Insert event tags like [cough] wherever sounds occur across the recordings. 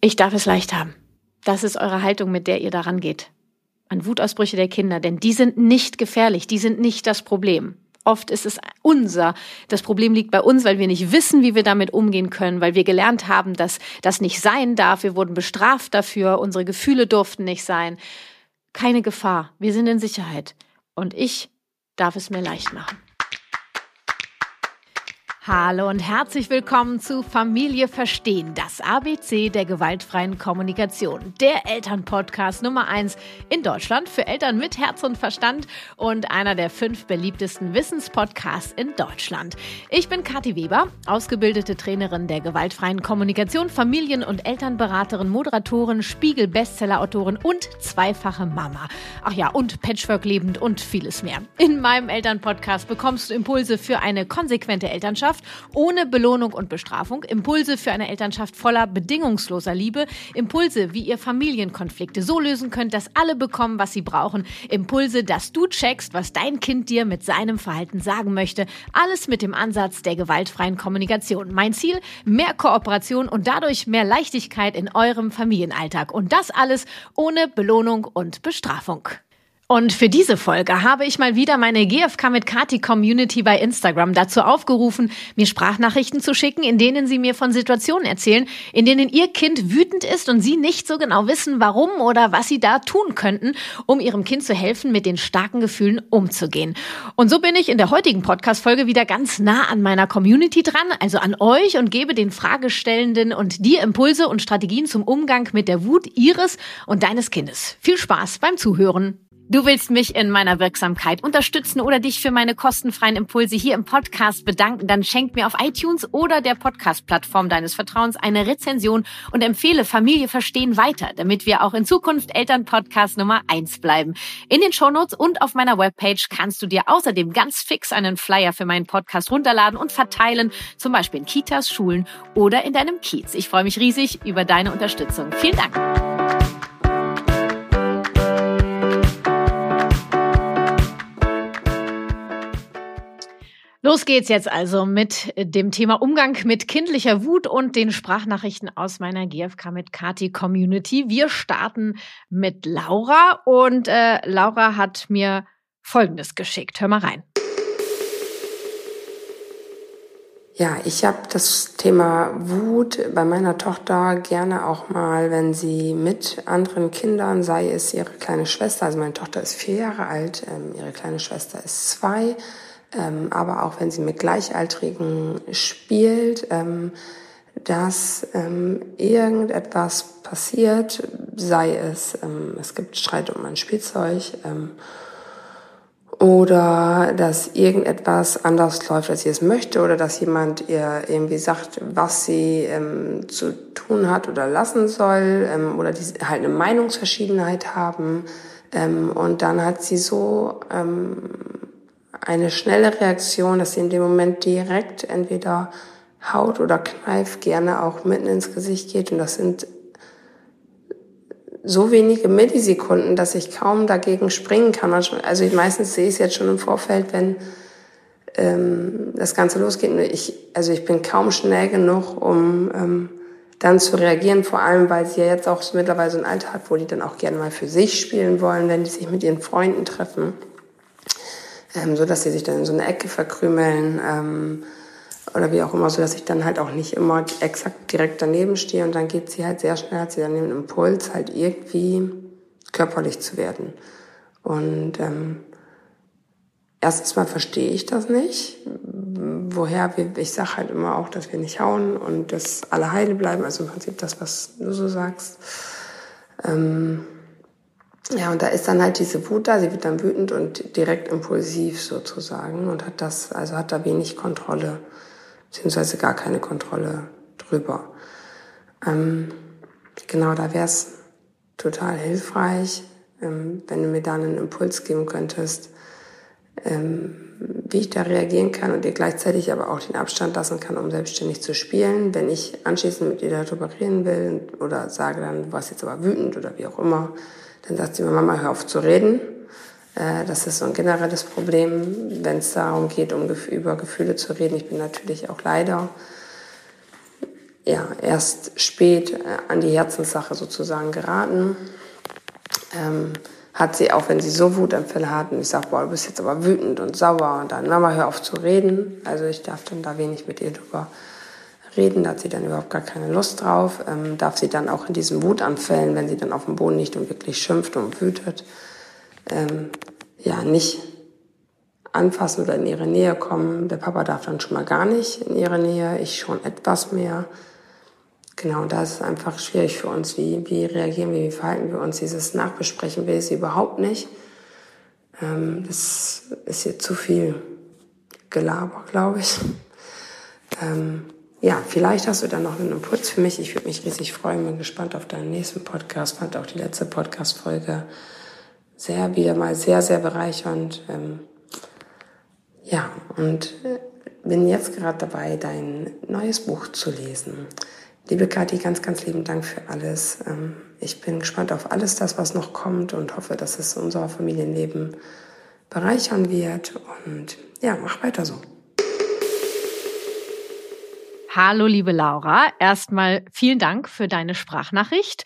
Ich darf es leicht haben. Das ist eure Haltung, mit der ihr daran geht. An Wutausbrüche der Kinder, denn die sind nicht gefährlich, die sind nicht das Problem. Oft ist es unser. Das Problem liegt bei uns, weil wir nicht wissen, wie wir damit umgehen können, weil wir gelernt haben, dass das nicht sein darf. Wir wurden bestraft dafür, unsere Gefühle durften nicht sein. Keine Gefahr, wir sind in Sicherheit. Und ich darf es mir leicht machen. Hallo und herzlich willkommen zu Familie Verstehen, das ABC der gewaltfreien Kommunikation. Der Elternpodcast Nummer eins in Deutschland für Eltern mit Herz und Verstand und einer der fünf beliebtesten Wissenspodcasts in Deutschland. Ich bin Kathi Weber, ausgebildete Trainerin der gewaltfreien Kommunikation, Familien- und Elternberaterin, Moderatorin, Spiegel-Bestseller-Autorin und zweifache Mama. Ach ja, und Patchwork lebend und vieles mehr. In meinem Elternpodcast bekommst du Impulse für eine konsequente Elternschaft Elternschaft ohne Belohnung und Bestrafung, Impulse für eine Elternschaft voller bedingungsloser Liebe, Impulse, wie ihr Familienkonflikte so lösen könnt, dass alle bekommen, was sie brauchen, Impulse, dass du checkst, was dein Kind dir mit seinem Verhalten sagen möchte, alles mit dem Ansatz der gewaltfreien Kommunikation. Mein Ziel, mehr Kooperation und dadurch mehr Leichtigkeit in eurem Familienalltag und das alles ohne Belohnung und Bestrafung. Und für diese Folge habe ich mal wieder meine GFK mit Kati Community bei Instagram dazu aufgerufen, mir Sprachnachrichten zu schicken, in denen sie mir von Situationen erzählen, in denen ihr Kind wütend ist und sie nicht so genau wissen, warum oder was sie da tun könnten, um ihrem Kind zu helfen, mit den starken Gefühlen umzugehen. Und so bin ich in der heutigen Podcast-Folge wieder ganz nah an meiner Community dran, also an euch und gebe den Fragestellenden und dir Impulse und Strategien zum Umgang mit der Wut ihres und deines Kindes. Viel Spaß beim Zuhören. Du willst mich in meiner Wirksamkeit unterstützen oder dich für meine kostenfreien Impulse hier im Podcast bedanken, dann schenk mir auf iTunes oder der Podcast-Plattform deines Vertrauens eine Rezension und empfehle Familie verstehen weiter, damit wir auch in Zukunft Elternpodcast Nummer eins bleiben. In den Shownotes und auf meiner Webpage kannst du dir außerdem ganz fix einen Flyer für meinen Podcast runterladen und verteilen, zum Beispiel in Kitas, Schulen oder in deinem Kiez. Ich freue mich riesig über deine Unterstützung. Vielen Dank. Los geht's jetzt also mit dem Thema Umgang mit kindlicher Wut und den Sprachnachrichten aus meiner GFK mit Kati Community. Wir starten mit Laura und äh, Laura hat mir Folgendes geschickt. Hör mal rein. Ja, ich habe das Thema Wut bei meiner Tochter gerne auch mal, wenn sie mit anderen Kindern, sei es ihre kleine Schwester, also meine Tochter ist vier Jahre alt, ähm, ihre kleine Schwester ist zwei, ähm, aber auch wenn sie mit Gleichaltrigen spielt, ähm, dass ähm, irgendetwas passiert, sei es, ähm, es gibt Streit um ein Spielzeug ähm, oder dass irgendetwas anders läuft, als sie es möchte oder dass jemand ihr irgendwie sagt, was sie ähm, zu tun hat oder lassen soll oder die halt eine Meinungsverschiedenheit haben und dann hat sie so eine schnelle Reaktion, dass sie in dem Moment direkt entweder haut oder kneift, gerne auch mitten ins Gesicht geht. Und das sind so wenige Millisekunden, dass ich kaum dagegen springen kann. Also ich, meistens sehe ich es jetzt schon im Vorfeld, wenn ähm, das Ganze losgeht. Ich, also ich bin kaum schnell genug, um ähm, dann zu reagieren, vor allem weil sie ja jetzt auch mittlerweile so ein Alter hat, wo die dann auch gerne mal für sich spielen wollen, wenn die sich mit ihren Freunden treffen ähm, so dass sie sich dann in so eine Ecke verkrümeln ähm, oder wie auch immer, so dass ich dann halt auch nicht immer exakt direkt daneben stehe und dann geht sie halt sehr schnell, hat sie dann den Impuls halt irgendwie körperlich zu werden. Und ähm, erstens mal verstehe ich das nicht, woher wir, ich sage halt immer auch, dass wir nicht hauen und dass alle heile bleiben, also im Prinzip das, was du so sagst. Ähm, ja, und da ist dann halt diese Wut da, sie wird dann wütend und direkt impulsiv sozusagen und hat das, also hat da wenig Kontrolle, beziehungsweise gar keine Kontrolle drüber. Ähm, genau, da wäre es total hilfreich, ähm, wenn du mir da einen Impuls geben könntest, ähm, wie ich da reagieren kann und ihr gleichzeitig aber auch den Abstand lassen kann, um selbstständig zu spielen. Wenn ich anschließend mit ihr darüber reden will oder sage dann, du warst jetzt aber wütend oder wie auch immer, dann sagt sie mir, Mama, hör auf zu reden. Äh, das ist so ein generelles Problem, wenn es darum geht, um über Gefühle zu reden. Ich bin natürlich auch leider ja, erst spät äh, an die Herzenssache sozusagen geraten. Ähm, hat sie, auch wenn sie so Wutanfälle hatten, ich sag, boah, du bist jetzt aber wütend und sauer und dann, Mama, hör auf zu reden. Also ich darf dann da wenig mit ihr drüber reden, da hat sie dann überhaupt gar keine Lust drauf. Ähm, darf sie dann auch in diesen Wutanfällen, wenn sie dann auf dem Boden liegt und wirklich schimpft und wütet, ähm, ja, nicht anfassen oder in ihre Nähe kommen. Der Papa darf dann schon mal gar nicht in ihre Nähe, ich schon etwas mehr. Genau, da ist es einfach schwierig für uns. Wie, wie reagieren wir, wie verhalten wir uns? Dieses Nachbesprechen will sie überhaupt nicht. Ähm, das ist hier zu viel Gelaber, glaube ich. Ähm, ja, vielleicht hast du dann noch einen Impuls für mich. Ich würde mich riesig freuen, bin gespannt auf deinen nächsten Podcast. Fand auch die letzte Podcast-Folge sehr, wieder mal sehr, sehr bereichernd. Ähm, ja, und äh, bin jetzt gerade dabei, dein neues Buch zu lesen. Liebe Kathi, ganz, ganz lieben Dank für alles. Ähm, ich bin gespannt auf alles das, was noch kommt und hoffe, dass es unser Familienleben bereichern wird. Und ja, mach weiter so. Hallo, liebe Laura. Erstmal vielen Dank für deine Sprachnachricht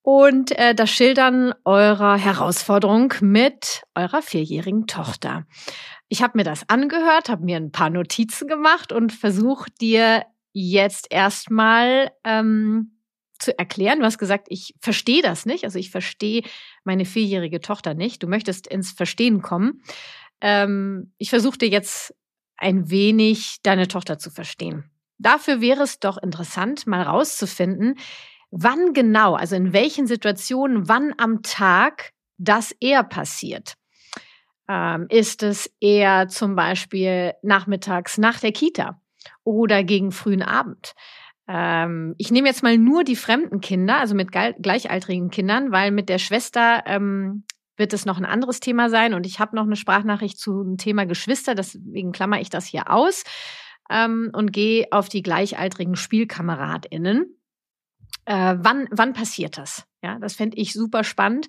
und äh, das Schildern eurer Herausforderung mit eurer vierjährigen Tochter. Ich habe mir das angehört, habe mir ein paar Notizen gemacht und versucht dir jetzt erstmal ähm, zu erklären. Du hast gesagt, ich verstehe das nicht. Also ich verstehe meine vierjährige Tochter nicht. Du möchtest ins Verstehen kommen. Ähm, ich versuche dir jetzt ein wenig deine Tochter zu verstehen. Dafür wäre es doch interessant, mal rauszufinden, wann genau, also in welchen Situationen, wann am Tag das eher passiert. Ähm, ist es eher zum Beispiel nachmittags nach der Kita? oder gegen frühen Abend. Ähm, ich nehme jetzt mal nur die fremden Kinder, also mit gleichaltrigen Kindern, weil mit der Schwester ähm, wird es noch ein anderes Thema sein und ich habe noch eine Sprachnachricht zum Thema Geschwister, deswegen klammer ich das hier aus ähm, und gehe auf die gleichaltrigen SpielkameradInnen. Äh, wann, wann passiert das? Ja, das fände ich super spannend.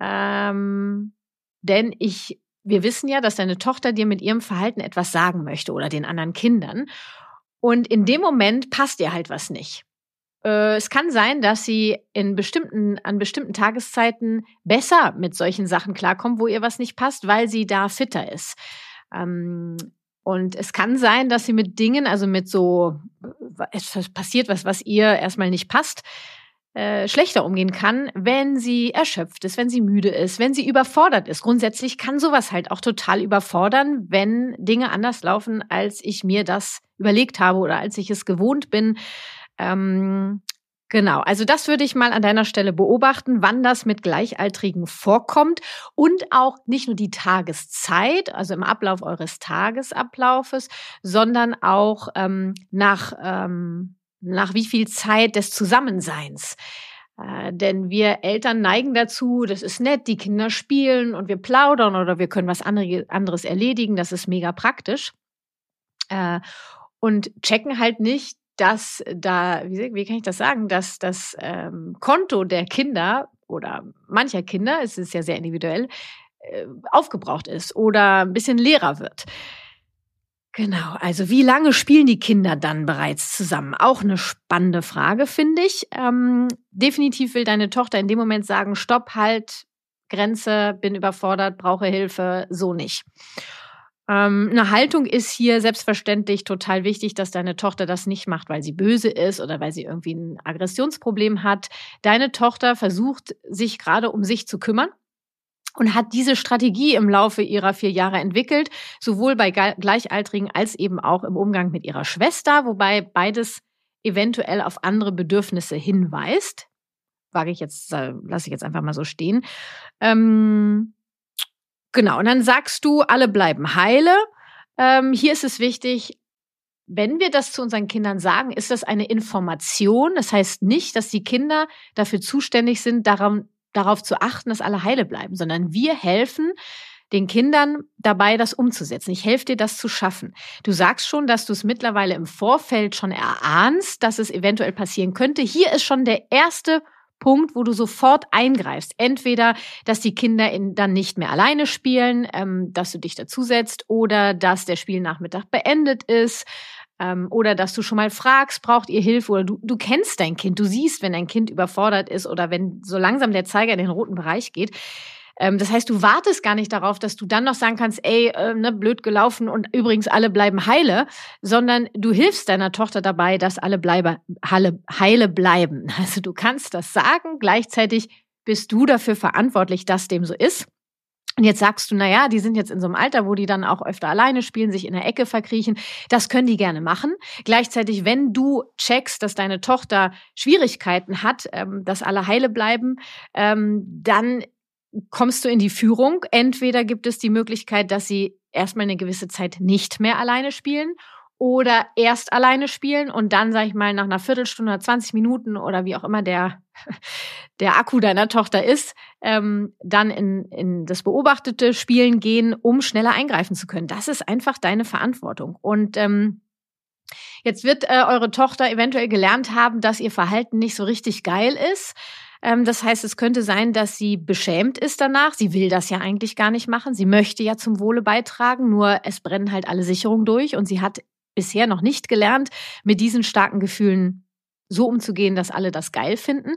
Ähm, denn ich wir wissen ja, dass deine Tochter dir mit ihrem Verhalten etwas sagen möchte oder den anderen Kindern. Und in dem Moment passt ihr halt was nicht. Äh, es kann sein, dass sie in bestimmten, an bestimmten Tageszeiten besser mit solchen Sachen klarkommt, wo ihr was nicht passt, weil sie da fitter ist. Ähm, und es kann sein, dass sie mit Dingen, also mit so etwas passiert, was, was ihr erstmal nicht passt, äh, schlechter umgehen kann, wenn sie erschöpft ist, wenn sie müde ist, wenn sie überfordert ist. Grundsätzlich kann sowas halt auch total überfordern, wenn Dinge anders laufen, als ich mir das überlegt habe oder als ich es gewohnt bin. Ähm, Genau, also das würde ich mal an deiner Stelle beobachten, wann das mit Gleichaltrigen vorkommt und auch nicht nur die Tageszeit, also im Ablauf eures Tagesablaufes, sondern auch ähm, nach ähm, nach wie viel Zeit des Zusammenseins. Äh, denn wir Eltern neigen dazu, das ist nett, die Kinder spielen und wir plaudern oder wir können was anderes erledigen, das ist mega praktisch. Äh, und checken halt nicht, dass da, wie, wie kann ich das sagen, dass das ähm, Konto der Kinder oder mancher Kinder, es ist ja sehr individuell, äh, aufgebraucht ist oder ein bisschen leerer wird. Genau, also wie lange spielen die Kinder dann bereits zusammen? Auch eine spannende Frage, finde ich. Ähm, definitiv will deine Tochter in dem Moment sagen, stopp, halt, Grenze, bin überfordert, brauche Hilfe, so nicht. Ähm, eine Haltung ist hier selbstverständlich total wichtig, dass deine Tochter das nicht macht, weil sie böse ist oder weil sie irgendwie ein Aggressionsproblem hat. Deine Tochter versucht, sich gerade um sich zu kümmern und hat diese Strategie im Laufe ihrer vier Jahre entwickelt, sowohl bei Gleichaltrigen als eben auch im Umgang mit ihrer Schwester, wobei beides eventuell auf andere Bedürfnisse hinweist. Wage ich jetzt, äh, lasse ich jetzt einfach mal so stehen. Ähm, genau, und dann sagst du, alle bleiben heile. Ähm, hier ist es wichtig, wenn wir das zu unseren Kindern sagen, ist das eine Information. Das heißt nicht, dass die Kinder dafür zuständig sind, daran darauf zu achten, dass alle heile bleiben, sondern wir helfen den Kindern dabei, das umzusetzen. Ich helfe dir, das zu schaffen. Du sagst schon, dass du es mittlerweile im Vorfeld schon erahnst, dass es eventuell passieren könnte. Hier ist schon der erste Punkt, wo du sofort eingreifst. Entweder, dass die Kinder in, dann nicht mehr alleine spielen, ähm, dass du dich dazusetzt oder dass der Spielnachmittag beendet ist ähm, oder dass du schon mal fragst, braucht ihr Hilfe oder du, du kennst dein Kind, du siehst, wenn dein Kind überfordert ist oder wenn so langsam der Zeiger in den roten Bereich geht. Ähm, das heißt, du wartest gar nicht darauf, dass du dann noch sagen kannst, ey, äh, ne, blöd gelaufen und übrigens alle bleiben heile, sondern du hilfst deiner Tochter dabei, dass alle bleibe, heile, heile bleiben. [laughs] Also du kannst das sagen, gleichzeitig bist du dafür verantwortlich, dass dem so ist. Und jetzt sagst du, na ja, die sind jetzt in so einem Alter, wo die dann auch öfter alleine spielen, sich in der Ecke verkriechen. Das können die gerne machen. Gleichzeitig, wenn du checkst, dass deine Tochter Schwierigkeiten hat, ähm, dass alle heile bleiben, ähm, dann kommst du in die Führung. Entweder gibt es die Möglichkeit, dass sie erstmal eine gewisse Zeit nicht mehr alleine spielen oder erst alleine spielen und dann, sag ich mal, nach einer Viertelstunde oder 20 Minuten oder wie auch immer der, [laughs] der Akku deiner Tochter ist, ähm, dann in, in das beobachtete Spielen gehen, um schneller eingreifen zu können. Das ist einfach deine Verantwortung. Und ähm, jetzt wird äh, eure Tochter eventuell gelernt haben, dass ihr Verhalten nicht so richtig geil ist. Ähm, das heißt, es könnte sein, dass sie beschämt ist danach. Sie will das ja eigentlich gar nicht machen. Sie möchte ja zum Wohle beitragen, nur es brennen halt alle Sicherungen durch und sie hat bisher noch nicht gelernt, mit diesen starken Gefühlen so umzugehen, dass alle das geil finden.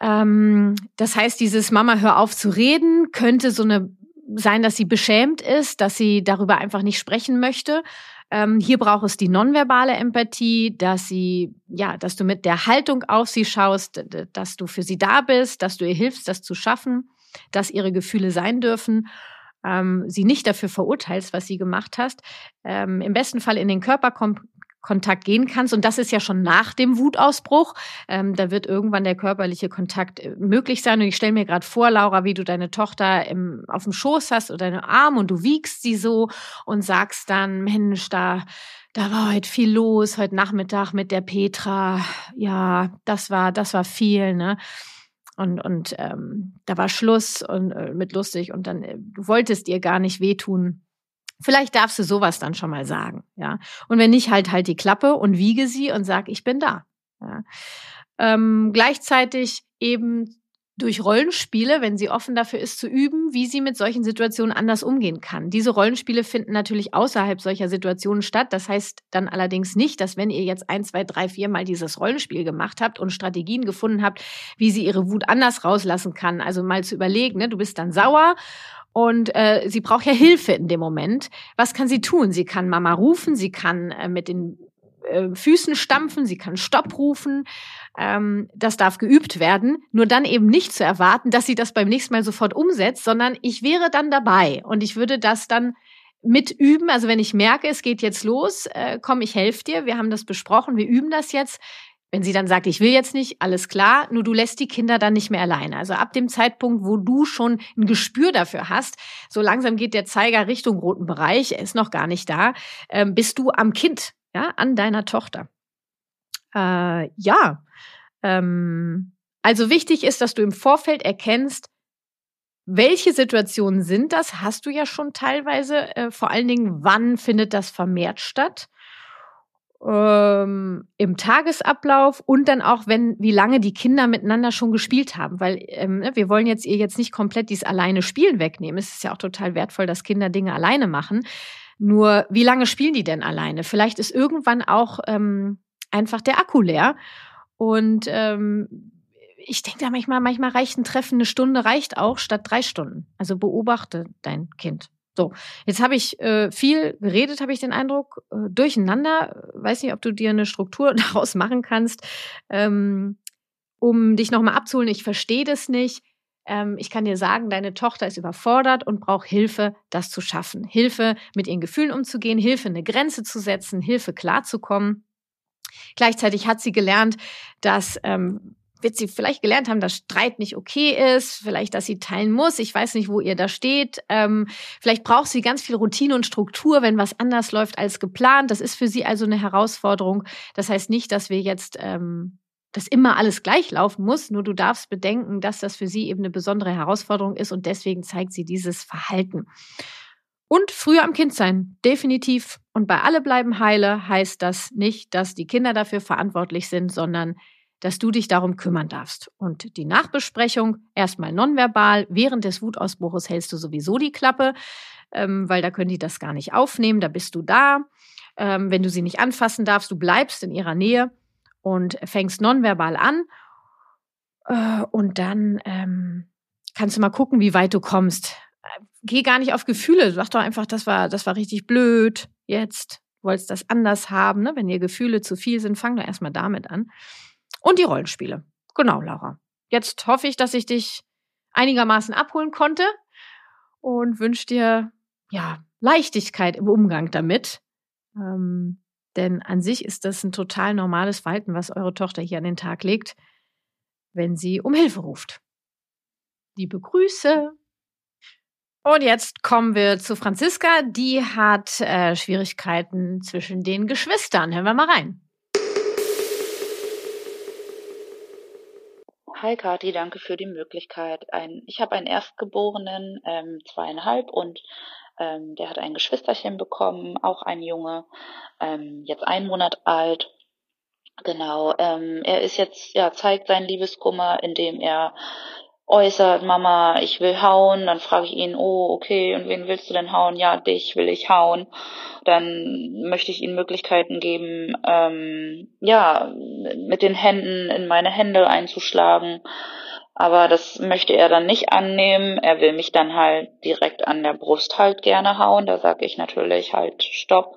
Ähm, das heißt, dieses Mama, hör auf zu reden, könnte so eine sein, dass sie beschämt ist, dass sie darüber einfach nicht sprechen möchte. Ähm, hier braucht es die nonverbale Empathie, dass sie, ja, dass du mit der Haltung auf sie schaust, dass du für sie da bist, dass du ihr hilfst, das zu schaffen, dass ihre Gefühle sein dürfen ähm, sie nicht dafür verurteilst, was sie gemacht hast, ähm, im besten Fall in den Körperkontakt gehen kannst. Und das ist ja schon nach dem Wutausbruch. Ähm, da wird irgendwann der körperliche Kontakt äh, möglich sein. Und ich stelle mir gerade vor, Laura, wie du deine Tochter im, auf dem Schoß hast oder deine Arm und du wiegst sie so und sagst dann, Mensch, da da war heute viel los, heute Nachmittag mit der Petra. Ja, das war, das war viel, ne? Und, und ähm, da war Schluss und äh, mit lustig und dann äh, du wolltest ihr gar nicht wehtun. Vielleicht darfst du sowas dann schon mal sagen, ja. Und wenn nicht, halt halt die Klappe und wiege sie und sag, ich bin da. Ja. Ähm, gleichzeitig eben durch Rollenspiele, wenn sie offen dafür ist, zu üben, wie sie mit solchen Situationen anders umgehen kann. Diese Rollenspiele finden natürlich außerhalb solcher Situationen statt. Das heißt dann allerdings nicht, dass wenn ihr jetzt ein, zwei, drei, vier Mal dieses Rollenspiel gemacht habt und Strategien gefunden habt, wie sie ihre Wut anders rauslassen kann. Also mal zu überlegen, ne? du bist dann sauer und äh, sie braucht ja Hilfe in dem Moment. Was kann sie tun? Sie kann Mama rufen, sie kann äh, mit den äh, Füßen stampfen, sie kann Stopp rufen. Ähm, das darf geübt werden. Nur dann eben nicht zu erwarten, dass sie das beim nächsten Mal sofort umsetzt, sondern ich wäre dann dabei und ich würde das dann mit üben. Also wenn ich merke, es geht jetzt los, äh, komm, ich helfe dir. Wir haben das besprochen, wir üben das jetzt. Wenn sie dann sagt, ich will jetzt nicht, alles klar, nur du lässt die Kinder dann nicht mehr alleine. Also ab dem Zeitpunkt, wo du schon ein Gespür dafür hast, so langsam geht der Zeiger Richtung roten Bereich, er ist noch gar nicht da, ähm, bist du am Kind ja, an deiner Tochter. Äh, ja, ähm, also wichtig ist, dass du im Vorfeld erkennst, welche Situationen sind das? Hast du ja schon teilweise. Äh, vor allen Dingen, wann findet das vermehrt statt? Ähm, Im Tagesablauf und dann auch, wenn, wie lange die Kinder miteinander schon gespielt haben. Weil ähm, ne, wir wollen jetzt ihr jetzt nicht komplett dieses alleine Spielen wegnehmen. Es ist ja auch total wertvoll, dass Kinder Dinge alleine machen. Nur, wie lange spielen die denn alleine? Vielleicht ist irgendwann auch ähm, einfach der Akku leer. Und ähm, ich denke da manchmal, manchmal reicht ein Treffen, eine Stunde reicht auch statt drei Stunden. Also beobachte dein Kind. So, jetzt habe ich äh, viel geredet, habe ich den Eindruck, äh, durcheinander. Weiß nicht, ob du dir eine Struktur [laughs] daraus machen kannst, ähm, um dich nochmal abzuholen. Ich verstehe das nicht ähm, ich kann dir sagen, deine Tochter ist überfordert und braucht Hilfe, das zu schaffen. Hilfe, mit ihren Gefühlen umzugehen, Hilfe, eine Grenze zu setzen, Hilfe, klarzukommen. Gleichzeitig hat sie gelernt, dass ähm, wird sie vielleicht gelernt haben, dass Streit nicht okay ist, vielleicht, dass sie teilen muss. Ich weiß nicht, wo ihr da steht. Ähm, vielleicht braucht sie ganz viel Routine und Struktur, wenn was anders läuft als geplant. Das ist für sie also eine Herausforderung. Das heißt nicht, dass wir jetzt ähm, dass immer alles gleich laufen muss. Nur du darfst bedenken, dass das für sie eben eine besondere Herausforderung ist und deswegen zeigt sie dieses Verhalten. Und früher am Kind sein, definitiv. Und bei alle bleiben heile heißt das nicht, dass die Kinder dafür verantwortlich sind, sondern dass du dich darum kümmern darfst. Und die Nachbesprechung erstmal nonverbal. Während des Wutausbruches hältst du sowieso die Klappe, ähm, weil da können die das gar nicht aufnehmen. Da bist du da. Ähm, wenn du sie nicht anfassen darfst, du bleibst in ihrer Nähe und fängst nonverbal an. Äh, und dann ähm, kannst du mal gucken, wie weit du kommst. Äh, geh gar nicht auf Gefühle. Sag doch einfach, das war, das war richtig blöd. Jetzt wolltest das anders haben. Ne? Wenn dir Gefühle zu viel sind, fang doch erstmal damit an. Und die Rollenspiele. Genau, Laura. Jetzt hoffe ich, dass ich dich einigermaßen abholen konnte und wünsche dir ja Leichtigkeit im Umgang damit. Ähm, denn an sich ist das ein total normales Verhalten, was eure Tochter hier an den Tag legt, wenn sie um Hilfe ruft. Liebe Grüße. Und jetzt kommen wir zu Franziska. Die hat äh, Schwierigkeiten zwischen den Geschwistern. Hören wir mal rein. Hi Kati, danke für die Möglichkeit. Ein, ich habe einen Erstgeborenen, ähm, zweieinhalb, und ähm, der hat ein Geschwisterchen bekommen, auch ein Junge, ähm, jetzt ein Monat alt. Genau, ähm, er ist jetzt, ja, zeigt seinen Liebeskummer, indem er äußert, Mama, ich will hauen, dann frage ich ihn, oh, okay, und wen willst du denn hauen? Ja, dich will ich hauen. Dann möchte ich ihm Möglichkeiten geben, ähm, ja, mit den Händen in meine Hände einzuschlagen. Aber das möchte er dann nicht annehmen. Er will mich dann halt direkt an der Brust halt gerne hauen. Da sage ich natürlich halt, stopp,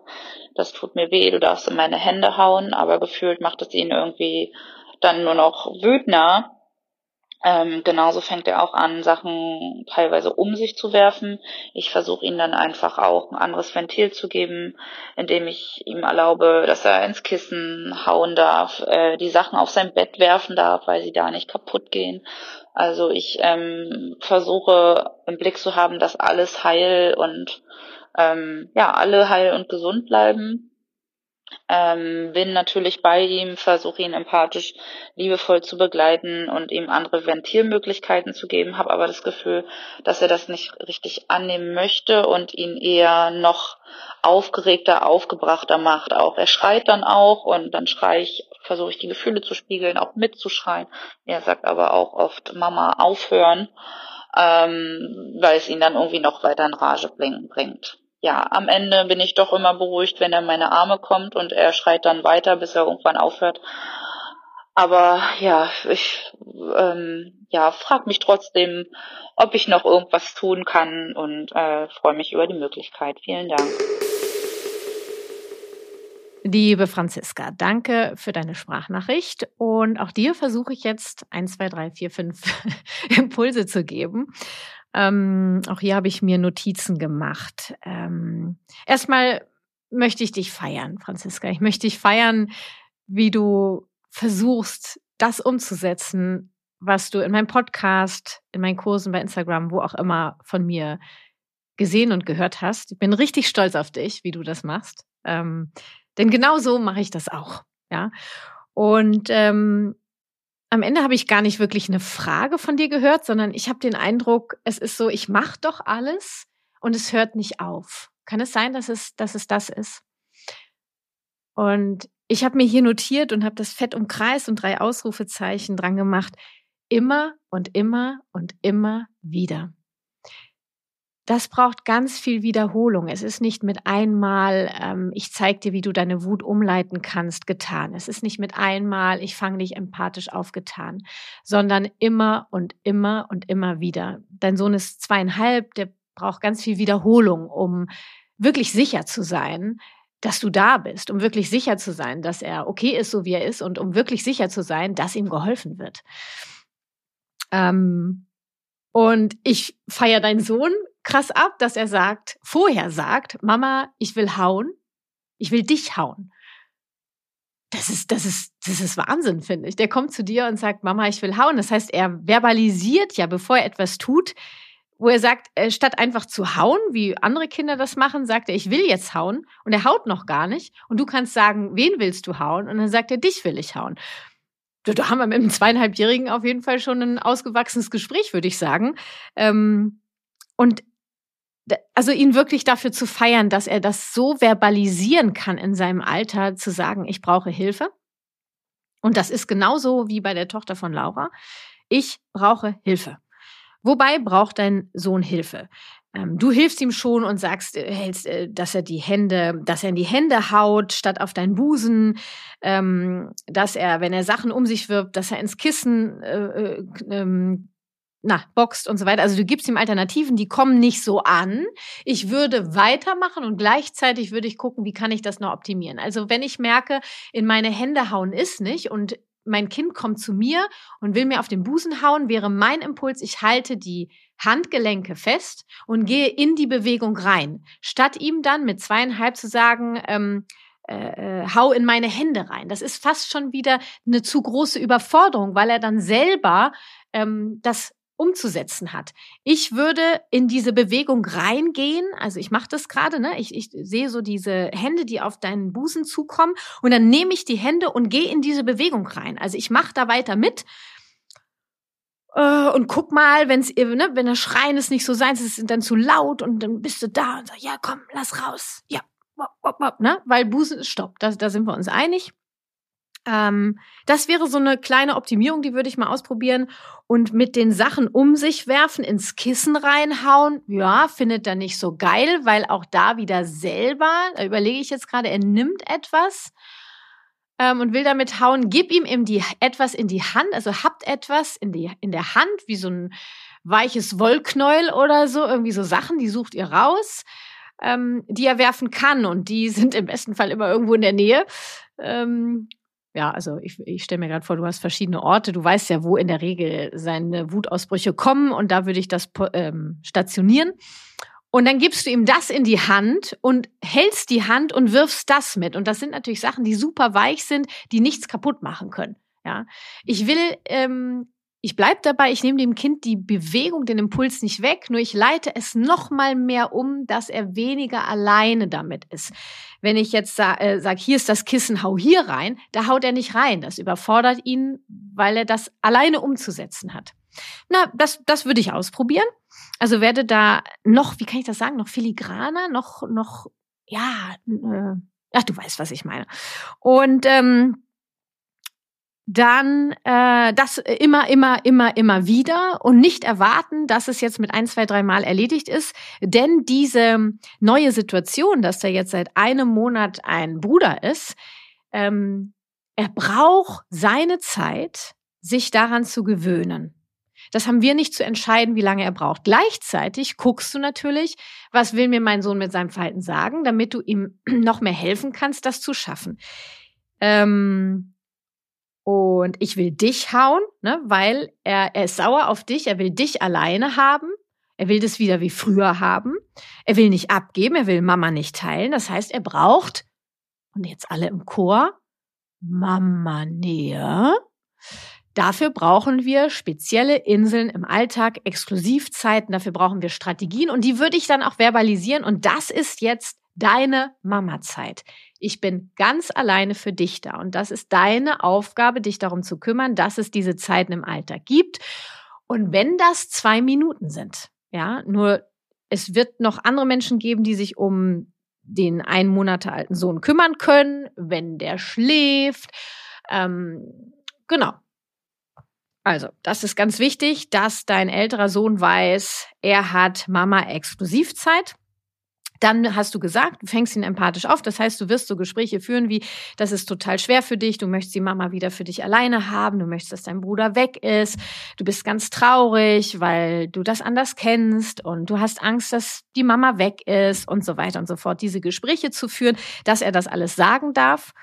das tut mir weh, du darfst in meine Hände hauen. Aber gefühlt macht es ihn irgendwie dann nur noch wütender ähm, genauso fängt er auch an, Sachen teilweise um sich zu werfen. Ich versuche ihm dann einfach auch ein anderes Ventil zu geben, indem ich ihm erlaube, dass er ins Kissen hauen darf, äh, die Sachen auf sein Bett werfen darf, weil sie da nicht kaputt gehen. Also ich ähm, versuche im Blick zu haben, dass alles heil und ähm, ja, alle heil und gesund bleiben ähm, bin natürlich bei ihm, versuche ihn empathisch, liebevoll zu begleiten und ihm andere Ventilmöglichkeiten zu geben, habe aber das Gefühl, dass er das nicht richtig annehmen möchte und ihn eher noch aufgeregter, aufgebrachter macht auch. Er schreit dann auch und dann schrei ich, versuche ich die Gefühle zu spiegeln, auch mitzuschreien. Er sagt aber auch oft, Mama, aufhören, ähm, weil es ihn dann irgendwie noch weiter in Rage bringt ja, am Ende bin ich doch immer beruhigt, wenn er in meine Arme kommt und er schreit dann weiter, bis er irgendwann aufhört. Aber ja, ich ähm, ja, frag mich trotzdem, ob ich noch irgendwas tun kann und äh, freue mich über die Möglichkeit. Vielen Dank. Liebe Franziska, danke für deine Sprachnachricht. Und auch dir versuche ich jetzt ein, zwei, drei, vier, fünf [laughs] Impulse zu geben. Ähm, auch hier habe ich mir Notizen gemacht. Ähm, erstmal möchte ich dich feiern, Franziska. Ich möchte dich feiern, wie du versuchst, das umzusetzen, was du in meinem Podcast, in meinen Kursen bei Instagram, wo auch immer von mir gesehen und gehört hast. Ich bin richtig stolz auf dich, wie du das machst. Ähm, denn genau so mache ich das auch. Ja. Und ähm, am Ende habe ich gar nicht wirklich eine Frage von dir gehört, sondern ich habe den Eindruck, es ist so, ich mache doch alles und es hört nicht auf. Kann es sein, dass es, dass es das ist? Und ich habe mir hier notiert und habe das fett umkreist und drei Ausrufezeichen dran gemacht. Immer und immer und immer wieder das braucht ganz viel Wiederholung. Es ist nicht mit einmal, ähm, ich zeig dir, wie du deine Wut umleiten kannst, getan. Es ist nicht mit einmal, ich fange dich empathisch aufgetan, sondern immer und immer und immer wieder. Dein Sohn ist zweieinhalb, der braucht ganz viel Wiederholung, um wirklich sicher zu sein, dass du da bist, um wirklich sicher zu sein, dass er okay ist, so wie er ist und um wirklich sicher zu sein, dass ihm geholfen wird. Ähm, und ich feiere deinen Sohn krass ab, dass er sagt, vorher sagt, Mama, ich will hauen, ich will dich hauen. Das ist, das ist, das ist Wahnsinn, finde ich. Der kommt zu dir und sagt, Mama, ich will hauen. Das heißt, er verbalisiert ja, bevor er etwas tut, wo er sagt, äh, statt einfach zu hauen, wie andere Kinder das machen, sagt er, ich will jetzt hauen und er haut noch gar nicht. Und du kannst sagen, wen willst du hauen? Und dann sagt er, dich will ich hauen. Da haben wir mit einem zweieinhalbjährigen auf jeden Fall schon ein ausgewachsenes Gespräch, würde ich sagen. Ähm, und also ihn wirklich dafür zu feiern, dass er das so verbalisieren kann in seinem Alter, zu sagen, ich brauche Hilfe. Und das ist genauso wie bei der Tochter von Laura. Ich brauche Hilfe. Wobei braucht dein Sohn Hilfe? Ähm, du hilfst ihm schon und sagst, äh, hältst, äh, dass er die Hände, dass er in die Hände haut statt auf deinen Busen, ähm, dass er, wenn er Sachen um sich wirbt, dass er ins Kissen äh, äh, ähm, na, boxt und so weiter. Also du gibst ihm Alternativen, die kommen nicht so an. Ich würde weitermachen und gleichzeitig würde ich gucken, wie kann ich das noch optimieren. Also wenn ich merke, in meine Hände hauen ist nicht und mein Kind kommt zu mir und will mir auf den Busen hauen, wäre mein Impuls, ich halte die Handgelenke fest und gehe in die Bewegung rein, statt ihm dann mit zweieinhalb zu sagen, ähm, äh, äh, hau in meine Hände rein. Das ist fast schon wieder eine zu große Überforderung, weil er dann selber ähm, das umzusetzen hat. Ich würde in diese Bewegung reingehen, also ich mache das gerade, ne? Ich, ich sehe so diese Hände, die auf deinen Busen zukommen und dann nehme ich die Hände und gehe in diese Bewegung rein. Also ich mache da weiter mit äh, und guck mal, wenn's, ne, wenn das Schreien ist nicht so sein, es ist dann zu laut und dann bist du da und sagst, ja komm, lass raus, ja, wop, wop, wop, ne? Weil Busen Stopp, da, da sind wir uns einig. Ähm, das wäre so eine kleine Optimierung, die würde ich mal ausprobieren. Und mit den Sachen um sich werfen, ins Kissen reinhauen, ja, findet er nicht so geil, weil auch da wieder selber, da überlege ich jetzt gerade, er nimmt etwas ähm, und will damit hauen, gib ihm eben die, etwas in die Hand, also habt etwas in, die, in der Hand, wie so ein weiches Wollknäuel oder so, irgendwie so Sachen, die sucht ihr raus. Ähm, die er werfen kann und die sind im besten Fall immer irgendwo in der Nähe. Ähm, ja, also ich, ich stelle mir gerade vor, du hast verschiedene Orte, du weißt ja, wo in der Regel seine Wutausbrüche kommen und da würde ich das ähm, stationieren. Und dann gibst du ihm das in die Hand und hältst die Hand und wirfst das mit. Und das sind natürlich Sachen, die super weich sind, die nichts kaputt machen können. Ja, ich will ähm, ich bleibe dabei, ich nehme dem Kind die Bewegung, den Impuls nicht weg, nur ich leite es noch mal mehr um, dass er weniger alleine damit ist. Wenn ich jetzt sa äh, sage, hier ist das Kissen, hau hier rein, da haut er nicht rein. Das überfordert ihn, weil er das alleine umzusetzen hat. Na, das, das würde ich ausprobieren. Also werde da noch, wie kann ich das sagen, noch filigraner, noch, noch, ja, äh, ach, du weißt, was ich meine. Und ähm, dann äh, das immer, immer, immer, immer wieder und nicht erwarten, dass es jetzt mit ein, zwei, drei Mal erledigt ist. Denn diese neue Situation, dass da jetzt seit einem Monat ein Bruder ist, ähm, er braucht seine Zeit, sich daran zu gewöhnen. Das haben wir nicht zu entscheiden, wie lange er braucht. Gleichzeitig guckst du natürlich, was will mir mein Sohn mit seinem Verhalten sagen, damit du ihm [clears throat] noch mehr helfen kannst, das zu schaffen. Ähm, und ich will dich hauen, ne, weil er, er ist sauer auf dich, er will dich alleine haben. Er will das wieder wie früher haben. Er will nicht abgeben, er will Mama nicht teilen. Das heißt, er braucht, und jetzt alle im Chor, Mama Nähe. Dafür brauchen wir spezielle Inseln im Alltag, Exklusivzeiten, dafür brauchen wir Strategien und die würde ich dann auch verbalisieren und das ist jetzt deine Mama-Zeit. Ich bin ganz alleine für dich da. Und das ist deine Aufgabe, dich darum zu kümmern, dass es diese Zeiten im Alltag gibt. Und wenn das zwei Minuten sind, ja, nur es wird noch andere Menschen geben, die sich um den ein Monate alten Sohn kümmern können, wenn der schläft. Ähm, genau. Also, das ist ganz wichtig, dass dein älterer Sohn weiß, er hat Mama Exklusivzeit. Dann hast du gesagt, du fängst ihn empathisch auf. Das heißt, du wirst so Gespräche führen wie, das ist total schwer für dich, du möchtest die Mama wieder für dich alleine haben, du möchtest, dass dein Bruder weg ist, du bist ganz traurig, weil du das anders kennst und du hast Angst, dass die Mama weg ist und so weiter und so fort. Diese Gespräche zu führen, dass er das alles sagen darf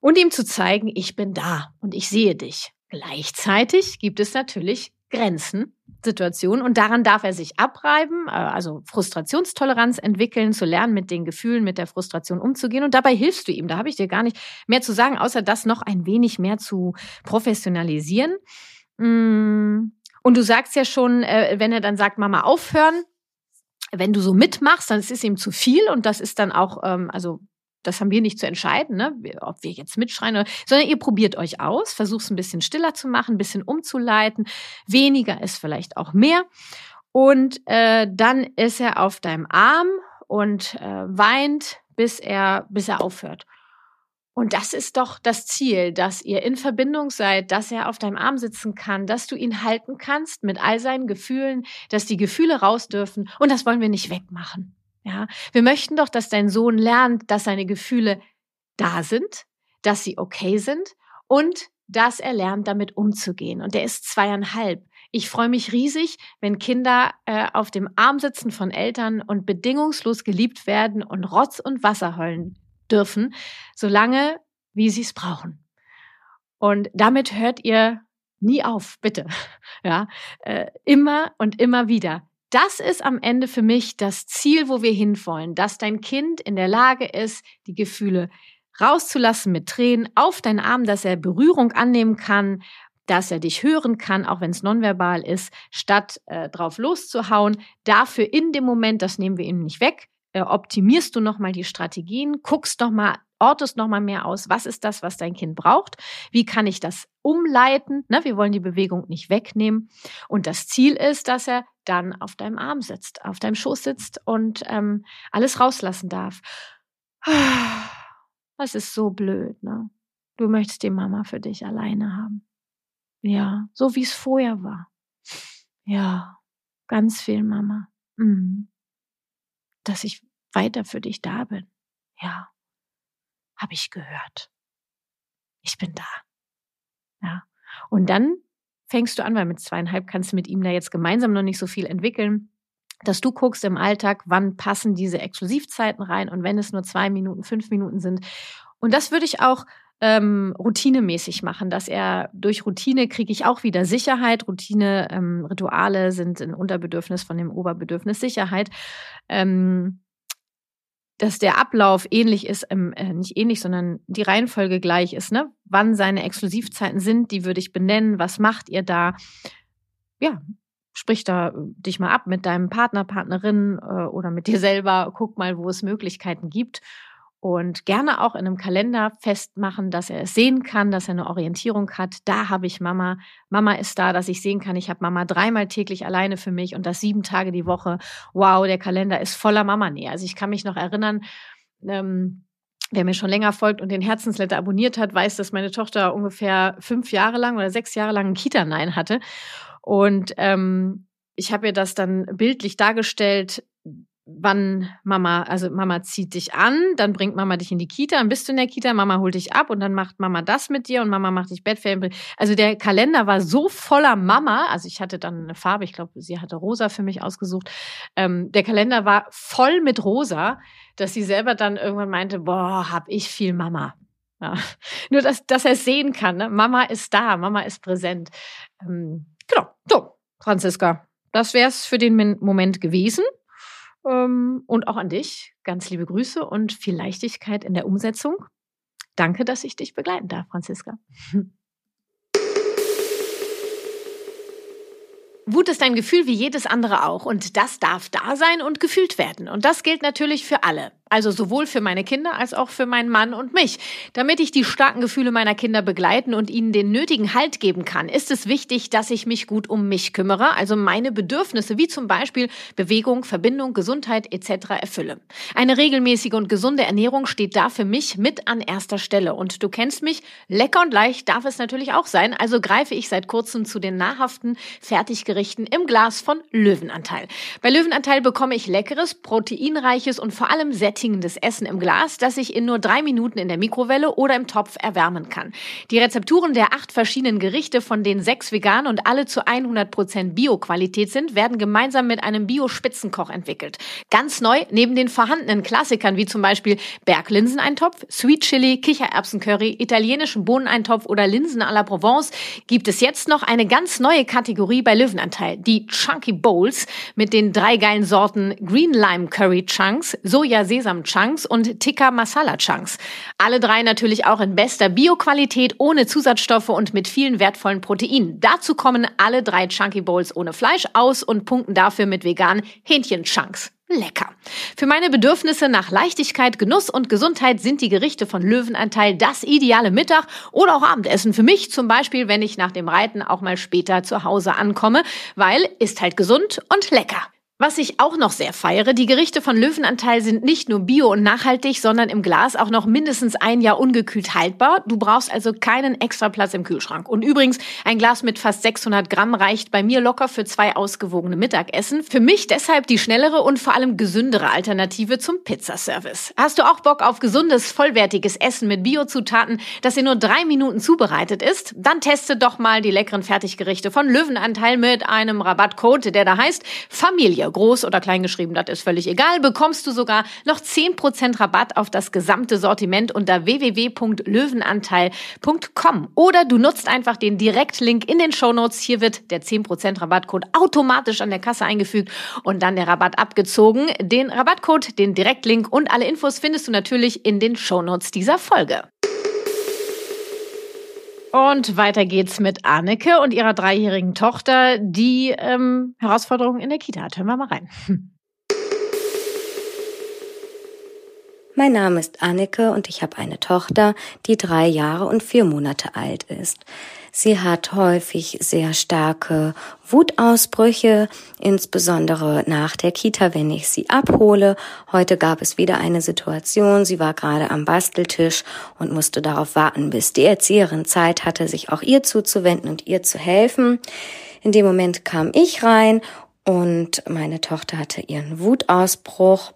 und ihm zu zeigen, ich bin da und ich sehe dich. Gleichzeitig gibt es natürlich Grenzen, Situationen und daran darf er sich abreiben, äh, also Frustrationstoleranz entwickeln, zu lernen, mit den Gefühlen, mit der Frustration umzugehen und dabei hilfst du ihm. Da habe ich dir gar nicht mehr zu sagen, außer das noch ein wenig mehr zu professionalisieren. Mm. Und du sagst ja schon, äh, wenn er dann sagt, Mama, aufhören, wenn du so mitmachst, dann ist es ihm zu viel und das ist dann auch, ähm, also das haben wir nicht zu entscheiden, ne? ob wir jetzt mitschreien, oder, sondern ihr probiert euch aus, versucht es ein bisschen stiller zu machen, ein bisschen umzuleiten. Weniger ist vielleicht auch mehr. Und äh, dann ist er auf deinem Arm und äh, weint, bis er, bis er aufhört. Und das ist doch das Ziel, dass ihr in Verbindung seid, dass er auf deinem Arm sitzen kann, dass du ihn halten kannst mit all seinen Gefühlen, dass die Gefühle raus dürfen. Und das wollen wir nicht wegmachen. Ja, wir möchten doch, dass dein Sohn lernt, dass seine Gefühle da sind, dass sie okay sind und dass er lernt, damit umzugehen. Und der ist zweieinhalb. Ich freue mich riesig, wenn Kinder äh, auf dem Arm sitzen von Eltern und bedingungslos geliebt werden und Rotz und Wasser heulen dürfen, solange wie sie es brauchen. Und damit hört ihr nie auf, bitte. [laughs] Ja, äh, immer und immer wieder. Das ist am Ende für mich das Ziel, wo wir hinwollen, dass dein Kind in der Lage ist, die Gefühle rauszulassen mit Tränen auf deinen Arm, dass er Berührung annehmen kann, dass er dich hören kann, auch wenn es nonverbal ist, statt äh, drauf loszuhauen. Dafür in dem Moment, das nehmen wir ihm nicht weg, optimierst du nochmal die Strategien, guckst nochmal, ortest nochmal mehr aus, was ist das, was dein Kind braucht, wie kann ich das umleiten, ne? wir wollen die Bewegung nicht wegnehmen und das Ziel ist, dass er dann auf deinem Arm sitzt, auf deinem Schoß sitzt und ähm, alles rauslassen darf. [sighs] Das ist so blöd, ne? Du möchtest die Mama für dich alleine haben. Ja, so wie es vorher war. Ja, ganz viel Mama. Mhm dass ich weiter für dich da bin. Ja, habe ich gehört. Ich bin da. Ja. Und dann fängst du an, weil mit zweieinhalb kannst du mit ihm da jetzt gemeinsam noch nicht so viel entwickeln, dass du guckst im Alltag, wann passen diese Exklusivzeiten rein und wenn es nur zwei Minuten, fünf Minuten sind. Und das würde ich auch ähm, routinemäßig machen, dass er durch Routine kriege ich auch wieder Sicherheit. Routine, ähm, Rituale sind ein Unterbedürfnis von dem Oberbedürfnis Sicherheit. Ähm, dass der Ablauf ähnlich ist, ähm, äh, nicht ähnlich, sondern die Reihenfolge gleich ist, ne? Wann seine Exklusivzeiten sind, die würde ich benennen. Was macht ihr da? Ja, sprich da dich mal ab mit deinem Partner, Partnerin äh, oder mit dir selber. Guck mal, wo es Möglichkeiten gibt und gerne auch in einem Kalender festmachen, dass er es sehen kann, dass er eine Orientierung hat. Da habe ich Mama. Mama ist da, dass ich sehen kann, ich habe Mama dreimal täglich alleine für mich und das sieben Tage die Woche. Wow, der Kalender ist voller Mama-Nähe. Also ich kann mich noch erinnern, ähm, Wer mir schon länger folgt und den Herzensletter abonniert hat, weiß, dass meine Tochter ungefähr fünf Jahre lang oder sechs Jahre lang ein Kita-Nein hatte. Und ähm, ich habe ihr das dann bildlich dargestellt, wann Mama, also Mama zieht dich an, dann bringt Mama dich in die Kita, dann bist du in der Kita, Mama holt dich ab und dann macht Mama das mit dir und Mama macht dich Bettferien. Also der Kalender war so voller Mama, also ich hatte dann eine Farbe, ich glaube, sie hatte rosa für mich ausgesucht. Ähm, der Kalender war voll mit rosa, dass sie selber dann irgendwann meinte, boah, hab ich viel Mama. Ja. [laughs] Nur, dass, dass er es sehen kann, ne? Mama ist da, Mama ist präsent. Ähm, genau, so, Franziska, das wär's für den Moment gewesen. Ähm, und auch an dich. Ganz liebe Grüße und viel Leichtigkeit in der Umsetzung. Danke, dass ich dich begleiten darf, Franziska. [laughs] Wut ist ein Gefühl wie jedes andere auch und das darf da sein und gefühlt werden. Und das gilt natürlich für alle. Also sowohl für meine Kinder als auch für meinen Mann und mich. Damit ich die starken Gefühle meiner Kinder begleiten und ihnen den nötigen Halt geben kann, ist es wichtig, dass ich mich gut um mich kümmere, also meine Bedürfnisse wie zum Beispiel Bewegung, Verbindung, Gesundheit etc. erfülle. Eine regelmäßige und gesunde Ernährung steht da für mich mit an erster Stelle. Und du kennst mich, lecker und leicht darf es natürlich auch sein, also greife ich seit kurzem zu den nahrhaften Fertiggerichten im Glas von Löwenanteil. Bei Löwenanteil bekomme ich leckeres, proteinreiches und vor allem sättigendes sättigendes Essen im Glas, das ich in nur drei Minuten in der Mikrowelle oder im Topf erwärmen kann. Die Rezepturen der acht verschiedenen Gerichte, von denen sechs vegan und alle zu 100% Bio-Qualität sind, werden gemeinsam mit einem Bio-Spitzenkoch entwickelt. Ganz neu, neben den vorhandenen Klassikern wie zum Beispiel Berglinseneintopf, Sweet Chili, Kichererbsencurry, italienischen Bohneneintopf oder Linsen à la Provence, gibt es jetzt noch eine ganz neue Kategorie bei Löwenanteil, die Chunky Bowls mit den drei geilen Sorten Green Lime Curry Chunks, Soja Sesam Chunks und Tikka Masala Chunks. Alle drei natürlich auch in bester Bioqualität, ohne Zusatzstoffe und mit vielen wertvollen Proteinen. Dazu kommen alle drei Chunky Bowls ohne Fleisch aus und punkten dafür mit veganen Hähnchen Chunks. Lecker. Für meine Bedürfnisse nach Leichtigkeit, Genuss und Gesundheit sind die Gerichte von Löwenanteil das ideale Mittag oder auch Abendessen für mich, zum Beispiel, wenn ich nach dem Reiten auch mal später zu Hause ankomme, weil ist halt gesund und lecker. Was ich auch noch sehr feiere, die Gerichte von Löwenanteil sind nicht nur bio und nachhaltig, sondern im Glas auch noch mindestens ein Jahr ungekühlt haltbar. Du brauchst also keinen extra Platz im Kühlschrank. Und übrigens, ein Glas mit fast 600 Gramm reicht bei mir locker für zwei ausgewogene Mittagessen. Für mich deshalb die schnellere und vor allem gesündere Alternative zum Pizzaservice. Hast du auch Bock auf gesundes, vollwertiges Essen mit Biozutaten, das in nur drei Minuten zubereitet ist? Dann teste doch mal die leckeren Fertiggerichte von Löwenanteil mit einem Rabattcode, der da heißt Familie hier groß oder klein geschrieben, das ist völlig egal, bekommst du sogar noch 10% Rabatt auf das gesamte Sortiment unter www.löwenanteil.com. Oder du nutzt einfach den Direktlink in den Shownotes. Hier wird der 10% Rabattcode automatisch an der Kasse eingefügt und dann der Rabatt abgezogen. Den Rabattcode, den Direktlink und alle Infos findest du natürlich in den Shownotes dieser Folge. Und weiter geht's mit Anneke und ihrer dreijährigen Tochter, die ähm, Herausforderungen in der Kita hat. Hören wir mal rein. [laughs] Mein Name ist Anneke und ich habe eine Tochter, die drei Jahre und vier Monate alt ist. Sie hat häufig sehr starke Wutausbrüche, insbesondere nach der Kita, wenn ich sie abhole. Heute gab es wieder eine Situation. Sie war gerade am Basteltisch und musste darauf warten, bis die Erzieherin Zeit hatte, sich auch ihr zuzuwenden und ihr zu helfen. In dem Moment kam ich rein und meine Tochter hatte ihren Wutausbruch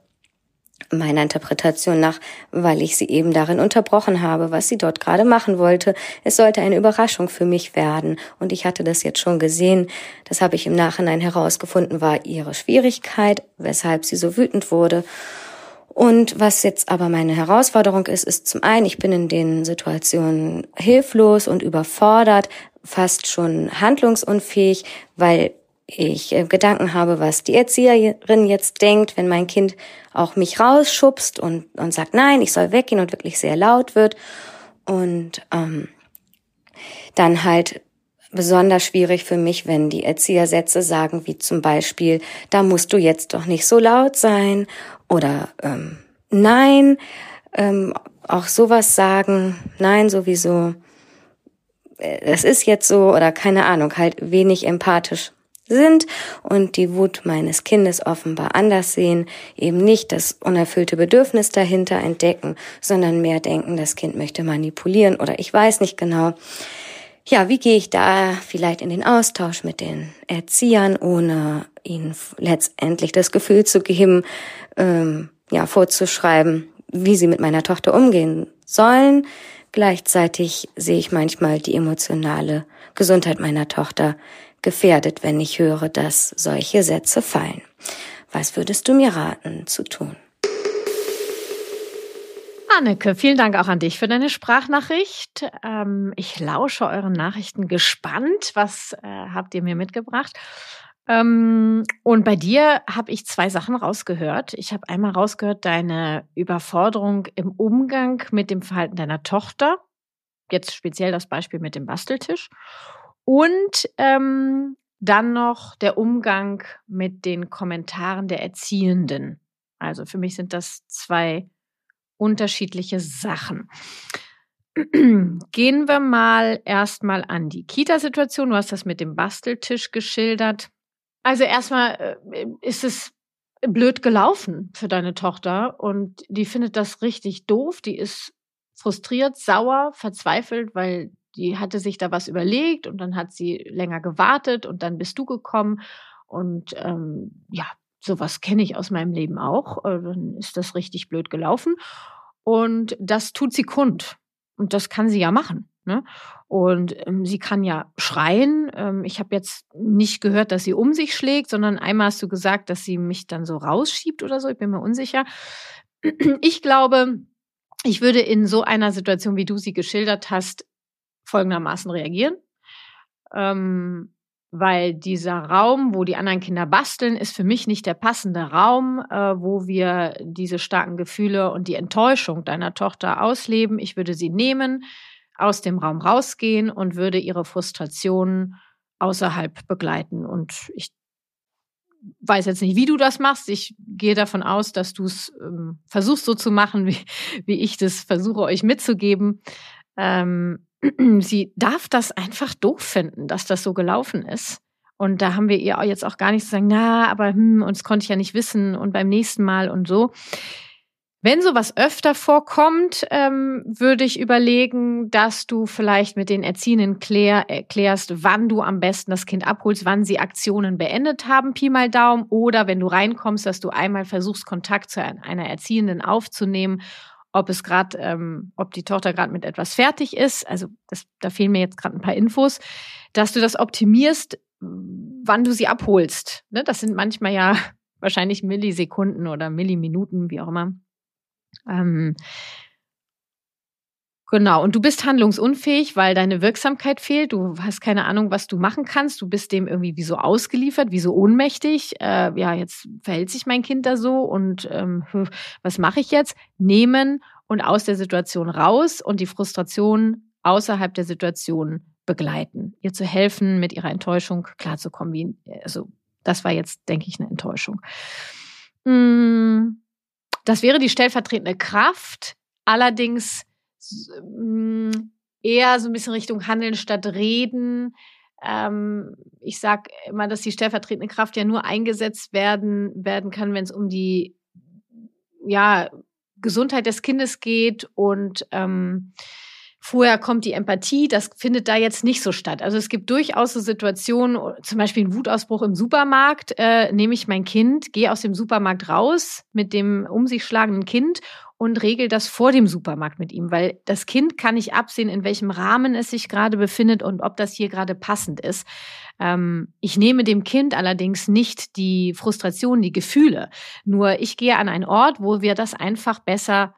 meiner Interpretation nach, weil ich sie eben darin unterbrochen habe, was sie dort gerade machen wollte. Es sollte eine Überraschung für mich werden und ich hatte das jetzt schon gesehen. Das habe ich im Nachhinein herausgefunden, war ihre Schwierigkeit, weshalb sie so wütend wurde. Und was jetzt aber meine Herausforderung ist, ist zum einen, ich bin in den Situationen hilflos und überfordert, fast schon handlungsunfähig, weil ich äh, Gedanken habe, was die Erzieherin jetzt denkt, wenn mein Kind auch mich rausschubst und, und sagt, nein, ich soll weggehen und wirklich sehr laut wird. Und ähm, dann halt besonders schwierig für mich, wenn die Erzieher Sätze sagen, wie zum Beispiel, da musst du jetzt doch nicht so laut sein oder ähm, nein, ähm, auch sowas sagen, nein sowieso, äh, es ist jetzt so oder keine Ahnung, halt wenig empathisch sind und die Wut meines Kindes offenbar anders sehen, eben nicht das unerfüllte Bedürfnis dahinter entdecken, sondern mehr denken, das Kind möchte manipulieren oder ich weiß nicht genau. Ja, wie gehe ich da vielleicht in den Austausch mit den Erziehern, ohne ihnen letztendlich das Gefühl zu geben, ähm, ja, vorzuschreiben, wie sie mit meiner Tochter umgehen sollen. Gleichzeitig sehe ich manchmal die emotionale Gesundheit meiner Tochter gefährdet, wenn ich höre, dass solche Sätze fallen. Was würdest du mir raten zu tun? Anneke, vielen Dank auch an dich für deine Sprachnachricht. Ähm, ich lausche euren Nachrichten gespannt. Was äh, habt ihr mir mitgebracht? Ähm, und bei dir habe ich zwei Sachen rausgehört. Ich habe einmal rausgehört, deine Überforderung im Umgang mit dem Verhalten deiner Tochter. Jetzt speziell das Beispiel mit dem Basteltisch. Und ähm, dann noch der Umgang mit den Kommentaren der Erziehenden. Also für mich sind das zwei unterschiedliche Sachen. [clears throat] Gehen wir mal erstmal an die Kita-Situation. Du hast das mit dem Basteltisch geschildert. Also erstmal äh, ist es blöd gelaufen für deine Tochter und die findet das richtig doof. Die ist frustriert, sauer, verzweifelt, weil die hatte sich da was überlegt und dann hat sie länger gewartet und dann bist du gekommen. Und ähm, ja, sowas kenne ich aus meinem Leben auch. Äh, dann ist das richtig blöd gelaufen. Und das tut sie kund. Und das kann sie ja machen. Ne? Und ähm, sie kann ja schreien. Ähm, ich habe jetzt nicht gehört, dass sie um sich schlägt, sondern einmal hast du gesagt, dass sie mich dann so rausschiebt oder so. Ich bin mir unsicher. Ich glaube, ich würde in so einer Situation, wie du sie geschildert hast, folgendermaßen reagieren. Ähm, weil dieser Raum, wo die anderen Kinder basteln, ist für mich nicht der passende Raum, äh, wo wir diese starken Gefühle und die Enttäuschung deiner Tochter ausleben. Ich würde sie nehmen, aus dem Raum rausgehen und würde ihre Frustrationen außerhalb begleiten. Und ich weiß jetzt nicht, wie du das machst. Ich gehe davon aus, dass du es ähm, versuchst so zu machen, [laughs] wie, wie ich das versuche euch mitzugeben. Ähm, [clears throat] sie darf das einfach doof finden, dass das so gelaufen ist. Und da haben wir ihr jetzt auch gar nicht zu sagen, na, aber hm, und das konnte ich ja nicht wissen und beim nächsten Mal und so. Wenn sowas öfter vorkommt, ähm, würde ich überlegen, dass du vielleicht mit den Erziehenden klär, erklärst, wann du am besten das Kind abholst, wann sie Aktionen beendet haben, Pi mal Daumen, oder wenn du reinkommst, dass du einmal versuchst, Kontakt zu einer Erziehenden aufzunehmen, ob es gerade, ähm, ob die Tochter gerade mit etwas fertig ist. Also das, da fehlen mir jetzt gerade ein paar Infos, dass du das optimierst, wann du sie abholst. Ne? Das sind manchmal ja [laughs] wahrscheinlich Millisekunden oder Milliminuten, wie auch immer. Ähm, Genau, und du bist handlungsunfähig, weil deine Wirksamkeit fehlt. Du hast keine Ahnung, was du machen kannst. Du bist dem irgendwie wie so ausgeliefert, wie so ohnmächtig. Äh, ja, jetzt verhält sich mein Kind da so und ähm, [laughs] was mache ich jetzt? Nehmen und aus der Situation raus und die Frustration außerhalb der Situation begleiten, ihr zu helfen, mit ihrer Enttäuschung klarzukommen. Wie, also, das war jetzt, denke ich, eine Enttäuschung. Hm das wäre die stellvertretende Kraft, allerdings mm, eher so ein bisschen Richtung Handeln statt Reden. Ähm, ich sage immer, dass die stellvertretende Kraft ja nur eingesetzt werden, werden kann, wenn es um die ja, Gesundheit des Kindes geht und ähm, Vorher kommt die Empathie, das findet da jetzt nicht so statt. Also es gibt durchaus so Situationen, zum Beispiel ein Wutausbruch im Supermarkt, äh, nehme ich mein Kind, gehe aus dem Supermarkt raus mit dem um sich schlagenden Kind und regel das vor dem Supermarkt mit ihm, weil das Kind kann nicht absehen, in welchem Rahmen es sich gerade befindet und ob das hier gerade passend ist. Ähm, ich nehme dem Kind allerdings nicht die Frustration, die Gefühle. Nur ich gehe an einen Ort, wo wir das einfach besser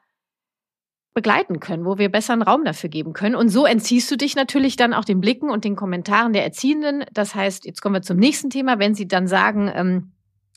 begleiten können, wo wir besser einen Raum dafür geben können. Und so entziehst du dich natürlich dann auch den Blicken und den Kommentaren der Erziehenden. Das heißt, jetzt kommen wir zum nächsten Thema, wenn sie dann sagen, ähm,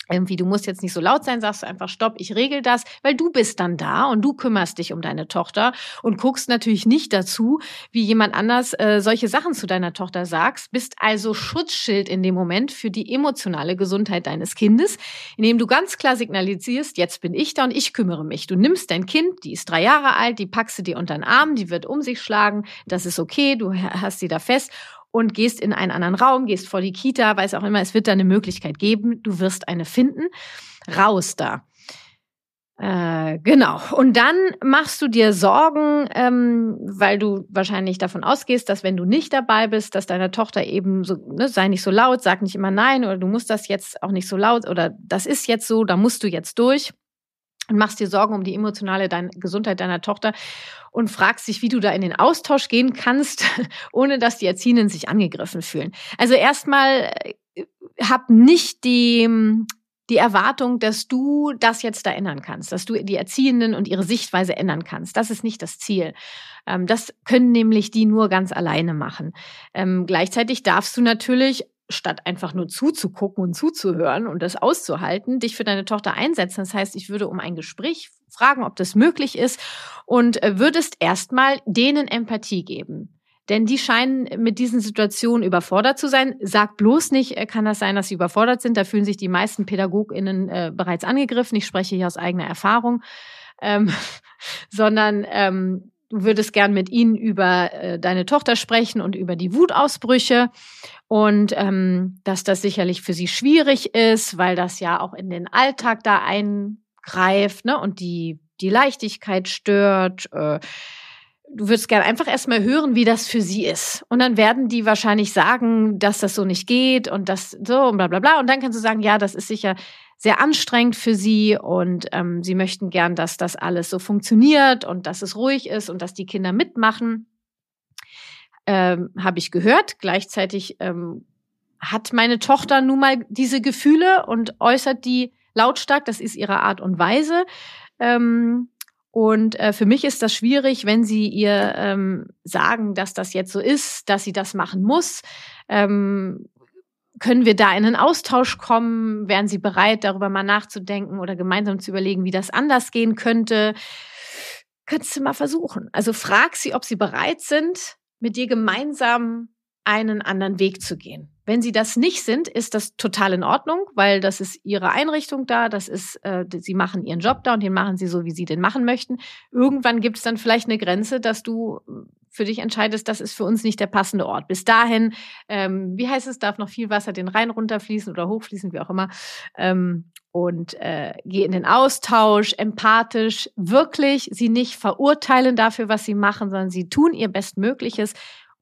irgendwie, du musst jetzt nicht so laut sein, sagst du einfach Stopp, ich regel das, weil du bist dann da und du kümmerst dich um deine Tochter und guckst natürlich nicht dazu, wie jemand anders äh, solche Sachen zu deiner Tochter sagst, bist also Schutzschild in dem Moment für die emotionale Gesundheit deines Kindes, indem du ganz klar signalisierst, jetzt bin ich da und ich kümmere mich. Du nimmst dein Kind, die ist drei Jahre alt, die packst du dir unter den Arm, die wird um sich schlagen, das ist okay, du hast sie da fest und gehst in einen anderen Raum, gehst vor die Kita, weiß auch immer, es wird da eine Möglichkeit geben, du wirst eine finden. Raus da. Äh, genau. Und dann machst du dir Sorgen, ähm, weil du wahrscheinlich davon ausgehst, dass wenn du nicht dabei bist, dass deine Tochter eben so, ne, sei nicht so laut, sag nicht immer nein oder du musst das jetzt auch nicht so laut oder das ist jetzt so, da musst du jetzt durch und machst dir Sorgen um die emotionale dein, Gesundheit deiner Tochter und fragst dich, wie du da in den Austausch gehen kannst, [laughs] ohne dass die Erziehenden sich angegriffen fühlen. Also erstmal äh, hab nicht die, die Erwartung, dass du das jetzt da ändern kannst, dass du die Erziehenden und ihre Sichtweise ändern kannst. Das ist nicht das Ziel. Ähm, das können nämlich die nur ganz alleine machen. Ähm, gleichzeitig darfst du natürlich statt einfach nur zuzugucken und zuzuhören und das auszuhalten, dich für deine Tochter einsetzen. Das heißt, ich würde um ein Gespräch fragen, ob das möglich ist und äh, würdest erstmal denen Empathie geben. Denn die scheinen mit diesen Situationen überfordert zu sein. Sag bloß nicht, äh, kann das sein, dass sie überfordert sind. Da fühlen sich die meisten PädagogInnen äh, bereits angegriffen. Ich spreche hier aus eigener Erfahrung. Ähm, [laughs] sondern ähm, du würdest gern mit ihnen über äh, deine Tochter sprechen und über die Wutausbrüche und ähm, dass das sicherlich für sie schwierig ist, weil das ja auch in den Alltag da eingreift ne? und die, die Leichtigkeit stört. Äh, du würdest gern einfach erstmal hören, wie das für sie ist. Und dann werden die wahrscheinlich sagen, dass das so nicht geht und das so und bla bla bla. Und dann kannst du sagen, ja, das ist sicher sehr anstrengend für sie und ähm, sie möchten gern, dass das alles so funktioniert und dass es ruhig ist und dass die Kinder mitmachen. Ähm, Habe ich gehört. Gleichzeitig ähm, hat meine Tochter nun mal diese Gefühle und äußert die lautstark. Das ist ihre Art und Weise. Ähm, und äh, für mich ist das schwierig, wenn sie ihr ähm, sagen, dass das jetzt so ist, dass sie das machen muss. Ähm, können wir da in einen Austausch kommen? Wären Sie bereit, darüber mal nachzudenken oder gemeinsam zu überlegen, wie das anders gehen könnte? Könntest du mal versuchen. Also frag sie, ob sie bereit sind, mit dir gemeinsam einen anderen Weg zu gehen. Wenn sie das nicht sind, ist das total in Ordnung, weil das ist ihre Einrichtung da, das ist, äh, sie machen ihren Job da und den machen sie so, wie sie den machen möchten. Irgendwann gibt es dann vielleicht eine Grenze, dass du für dich entscheidest, das ist für uns nicht der passende Ort. Bis dahin, ähm, wie heißt es, darf noch viel Wasser den Rhein runterfließen oder hochfließen, wie auch immer. Ähm, und äh, geh in den Austausch, empathisch, wirklich sie nicht verurteilen dafür, was sie machen, sondern sie tun ihr Bestmögliches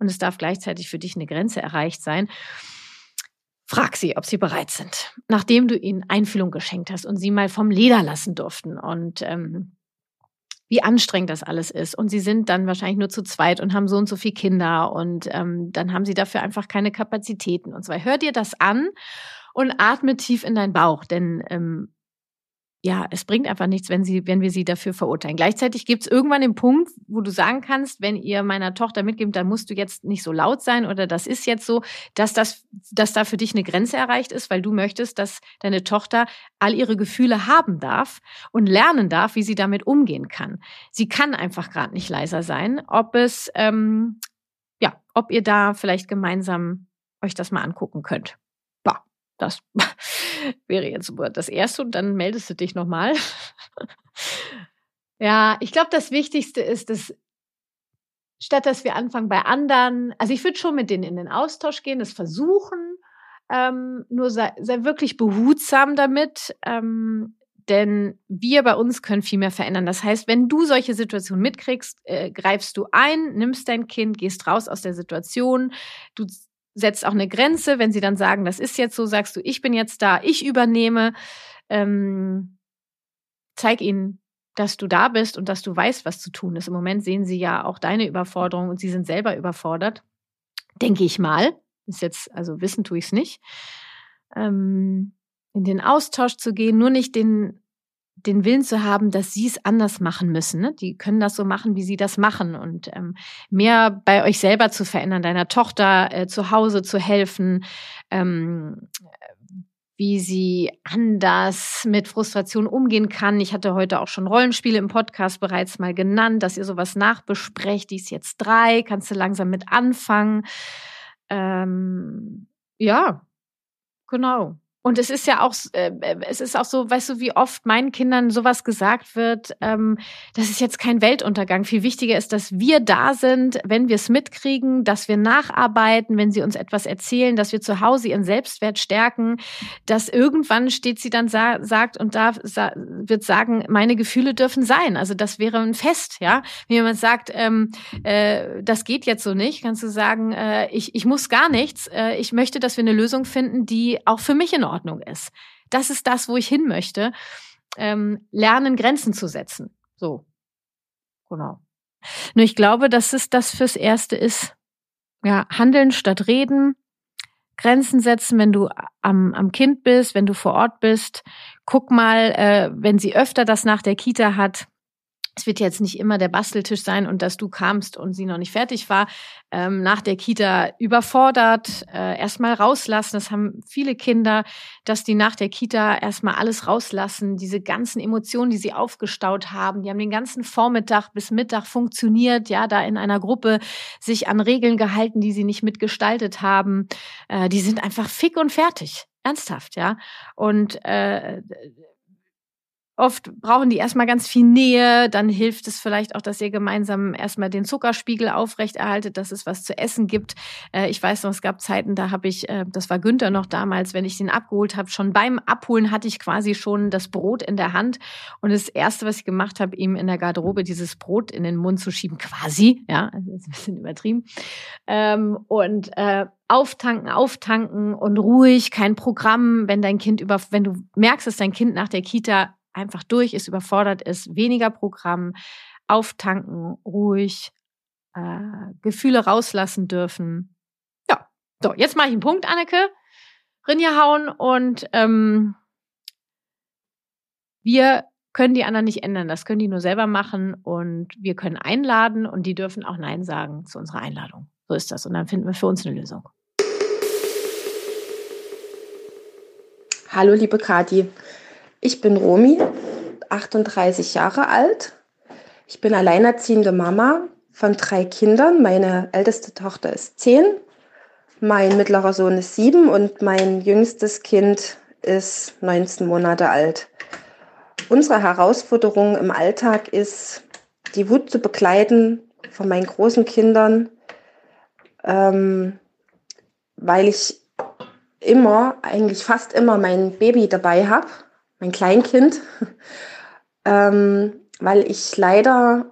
und es darf gleichzeitig für dich eine Grenze erreicht sein. Frag sie, ob sie bereit sind, nachdem du ihnen Einfühlung geschenkt hast und sie mal vom Leder lassen durften und ähm, wie anstrengend das alles ist. Und sie sind dann wahrscheinlich nur zu zweit und haben so und so viele Kinder und ähm, dann haben sie dafür einfach keine Kapazitäten und weiter. Hör dir das an und atme tief in deinen Bauch, denn ähm, ja, es bringt einfach nichts, wenn, sie, wenn wir sie dafür verurteilen. Gleichzeitig gibt es irgendwann den Punkt, wo du sagen kannst, wenn ihr meiner Tochter mitgibt, dann musst du jetzt nicht so laut sein oder das ist jetzt so, dass, das, dass da für dich eine Grenze erreicht ist, weil du möchtest, dass deine Tochter all ihre Gefühle haben darf und lernen darf, wie sie damit umgehen kann. Sie kann einfach gerade nicht leiser sein. Ob es, ähm, ja, ob ihr da vielleicht gemeinsam euch das mal angucken könnt. Das [laughs] wäre jetzt das Erste und dann meldest du dich nochmal. ja, ich glaube, das Wichtigste ist, dass statt dass wir anfangen bei anderen, also ich würde schon mit denen in den Austausch gehen, das versuchen, ähm, nur sei, sei wirklich behutsam damit, ähm, denn wir bei uns können viel mehr verändern. Das heißt, wenn du solche Situationen mitkriegst, äh, greifst du ein, nimmst dein Kind, gehst raus aus der Situation, du setzt auch eine Grenze. Wenn sie dann sagen, das ist jetzt so, sagst du, ich bin jetzt da, ich übernehme. Ähm, zeig ihnen, dass du da bist und dass du weißt, was zu tun ist. Im Moment sehen sie ja auch deine Überforderung und sie sind selber überfordert. Denke ich mal. Ist jetzt, also wissen tue ich es nicht. Ähm, in den Austausch zu gehen, nur nicht den den Willen zu haben, dass sie es anders machen müssen. Ne? Die können das so machen, wie sie das machen und ähm, mehr bei euch selber zu verändern, deiner Tochter äh, zu Hause zu helfen, ähm, wie sie anders mit Frustration umgehen kann. Ich hatte heute auch schon Rollenspiele im Podcast bereits mal genannt, dass ihr sowas nachbesprecht. Die ist jetzt drei, kannst du langsam mit anfangen. Ähm, ja, genau. Und es ist ja auch, äh, es ist auch so, weißt du, wie oft meinen Kindern sowas gesagt wird, ähm, das ist jetzt kein Weltuntergang. Viel wichtiger ist, dass wir da sind, wenn wir es mitkriegen, dass wir nacharbeiten, wenn sie uns etwas erzählen, dass wir zu Hause ihren Selbstwert stärken, dass irgendwann steht sie dann sa sagt und da sa wird sagen, meine Gefühle dürfen sein. Also das wäre ein Fest, ja. Wenn jemand sagt, ähm, äh, das geht jetzt so nicht, kannst du sagen, äh, ich, ich muss gar nichts. Äh, ich möchte, dass wir eine Lösung finden, die auch für mich in Ordnung ist. Das ist das, wo ich hin möchte. Ähm, lernen, Grenzen zu setzen. So. Genau. Nur ich glaube, dass es das fürs Erste ist. Ja, handeln statt reden, Grenzen setzen, wenn du am, am Kind bist, wenn du vor Ort bist. Guck mal, äh, wenn sie öfter das nach der Kita hat, es wird jetzt nicht immer der Basteltisch sein und dass du kamst und sie noch nicht fertig war, ähm, nach der Kita überfordert, äh, erstmal rauslassen. Das haben viele Kinder, dass die nach der Kita erstmal alles rauslassen, diese ganzen Emotionen, die sie aufgestaut haben. Die haben den ganzen Vormittag bis Mittag funktioniert, ja, da in einer Gruppe sich an Regeln gehalten, die sie nicht mitgestaltet haben. Äh, die sind einfach fick und fertig. Ernsthaft, ja. Und äh, Oft brauchen die erstmal ganz viel Nähe, dann hilft es vielleicht auch, dass ihr gemeinsam erstmal den Zuckerspiegel aufrechterhaltet, dass es was zu essen gibt. Äh, ich weiß noch, es gab Zeiten, da habe ich, äh, das war Günther noch damals, wenn ich den abgeholt habe, schon beim Abholen hatte ich quasi schon das Brot in der Hand. Und das Erste, was ich gemacht habe, ihm in der Garderobe dieses Brot in den Mund zu schieben, quasi, ja, also ist ein bisschen übertrieben. Ähm, und äh, auftanken, auftanken und ruhig, kein Programm, wenn dein Kind über, wenn du merkst, dass dein Kind nach der Kita einfach durch ist, überfordert ist, weniger Programm, auftanken, ruhig, äh, Gefühle rauslassen dürfen. Ja, so, jetzt mache ich einen Punkt, Anneke. Rinja hauen und ähm, wir können die anderen nicht ändern. Das können die nur selber machen und wir können einladen und die dürfen auch Nein sagen zu unserer Einladung. So ist das. Und dann finden wir für uns eine Lösung. Hallo, liebe Kati. Ich bin Romi, 38 Jahre alt. Ich bin alleinerziehende Mama von drei Kindern. Meine älteste Tochter ist zehn, mein mittlerer Sohn ist sieben und mein jüngstes Kind ist 19 Monate alt. Unsere Herausforderung im Alltag ist, die Wut zu begleiten von meinen großen Kindern, ähm, weil ich immer, eigentlich fast immer mein Baby dabei habe, mein Kleinkind, ähm, weil ich leider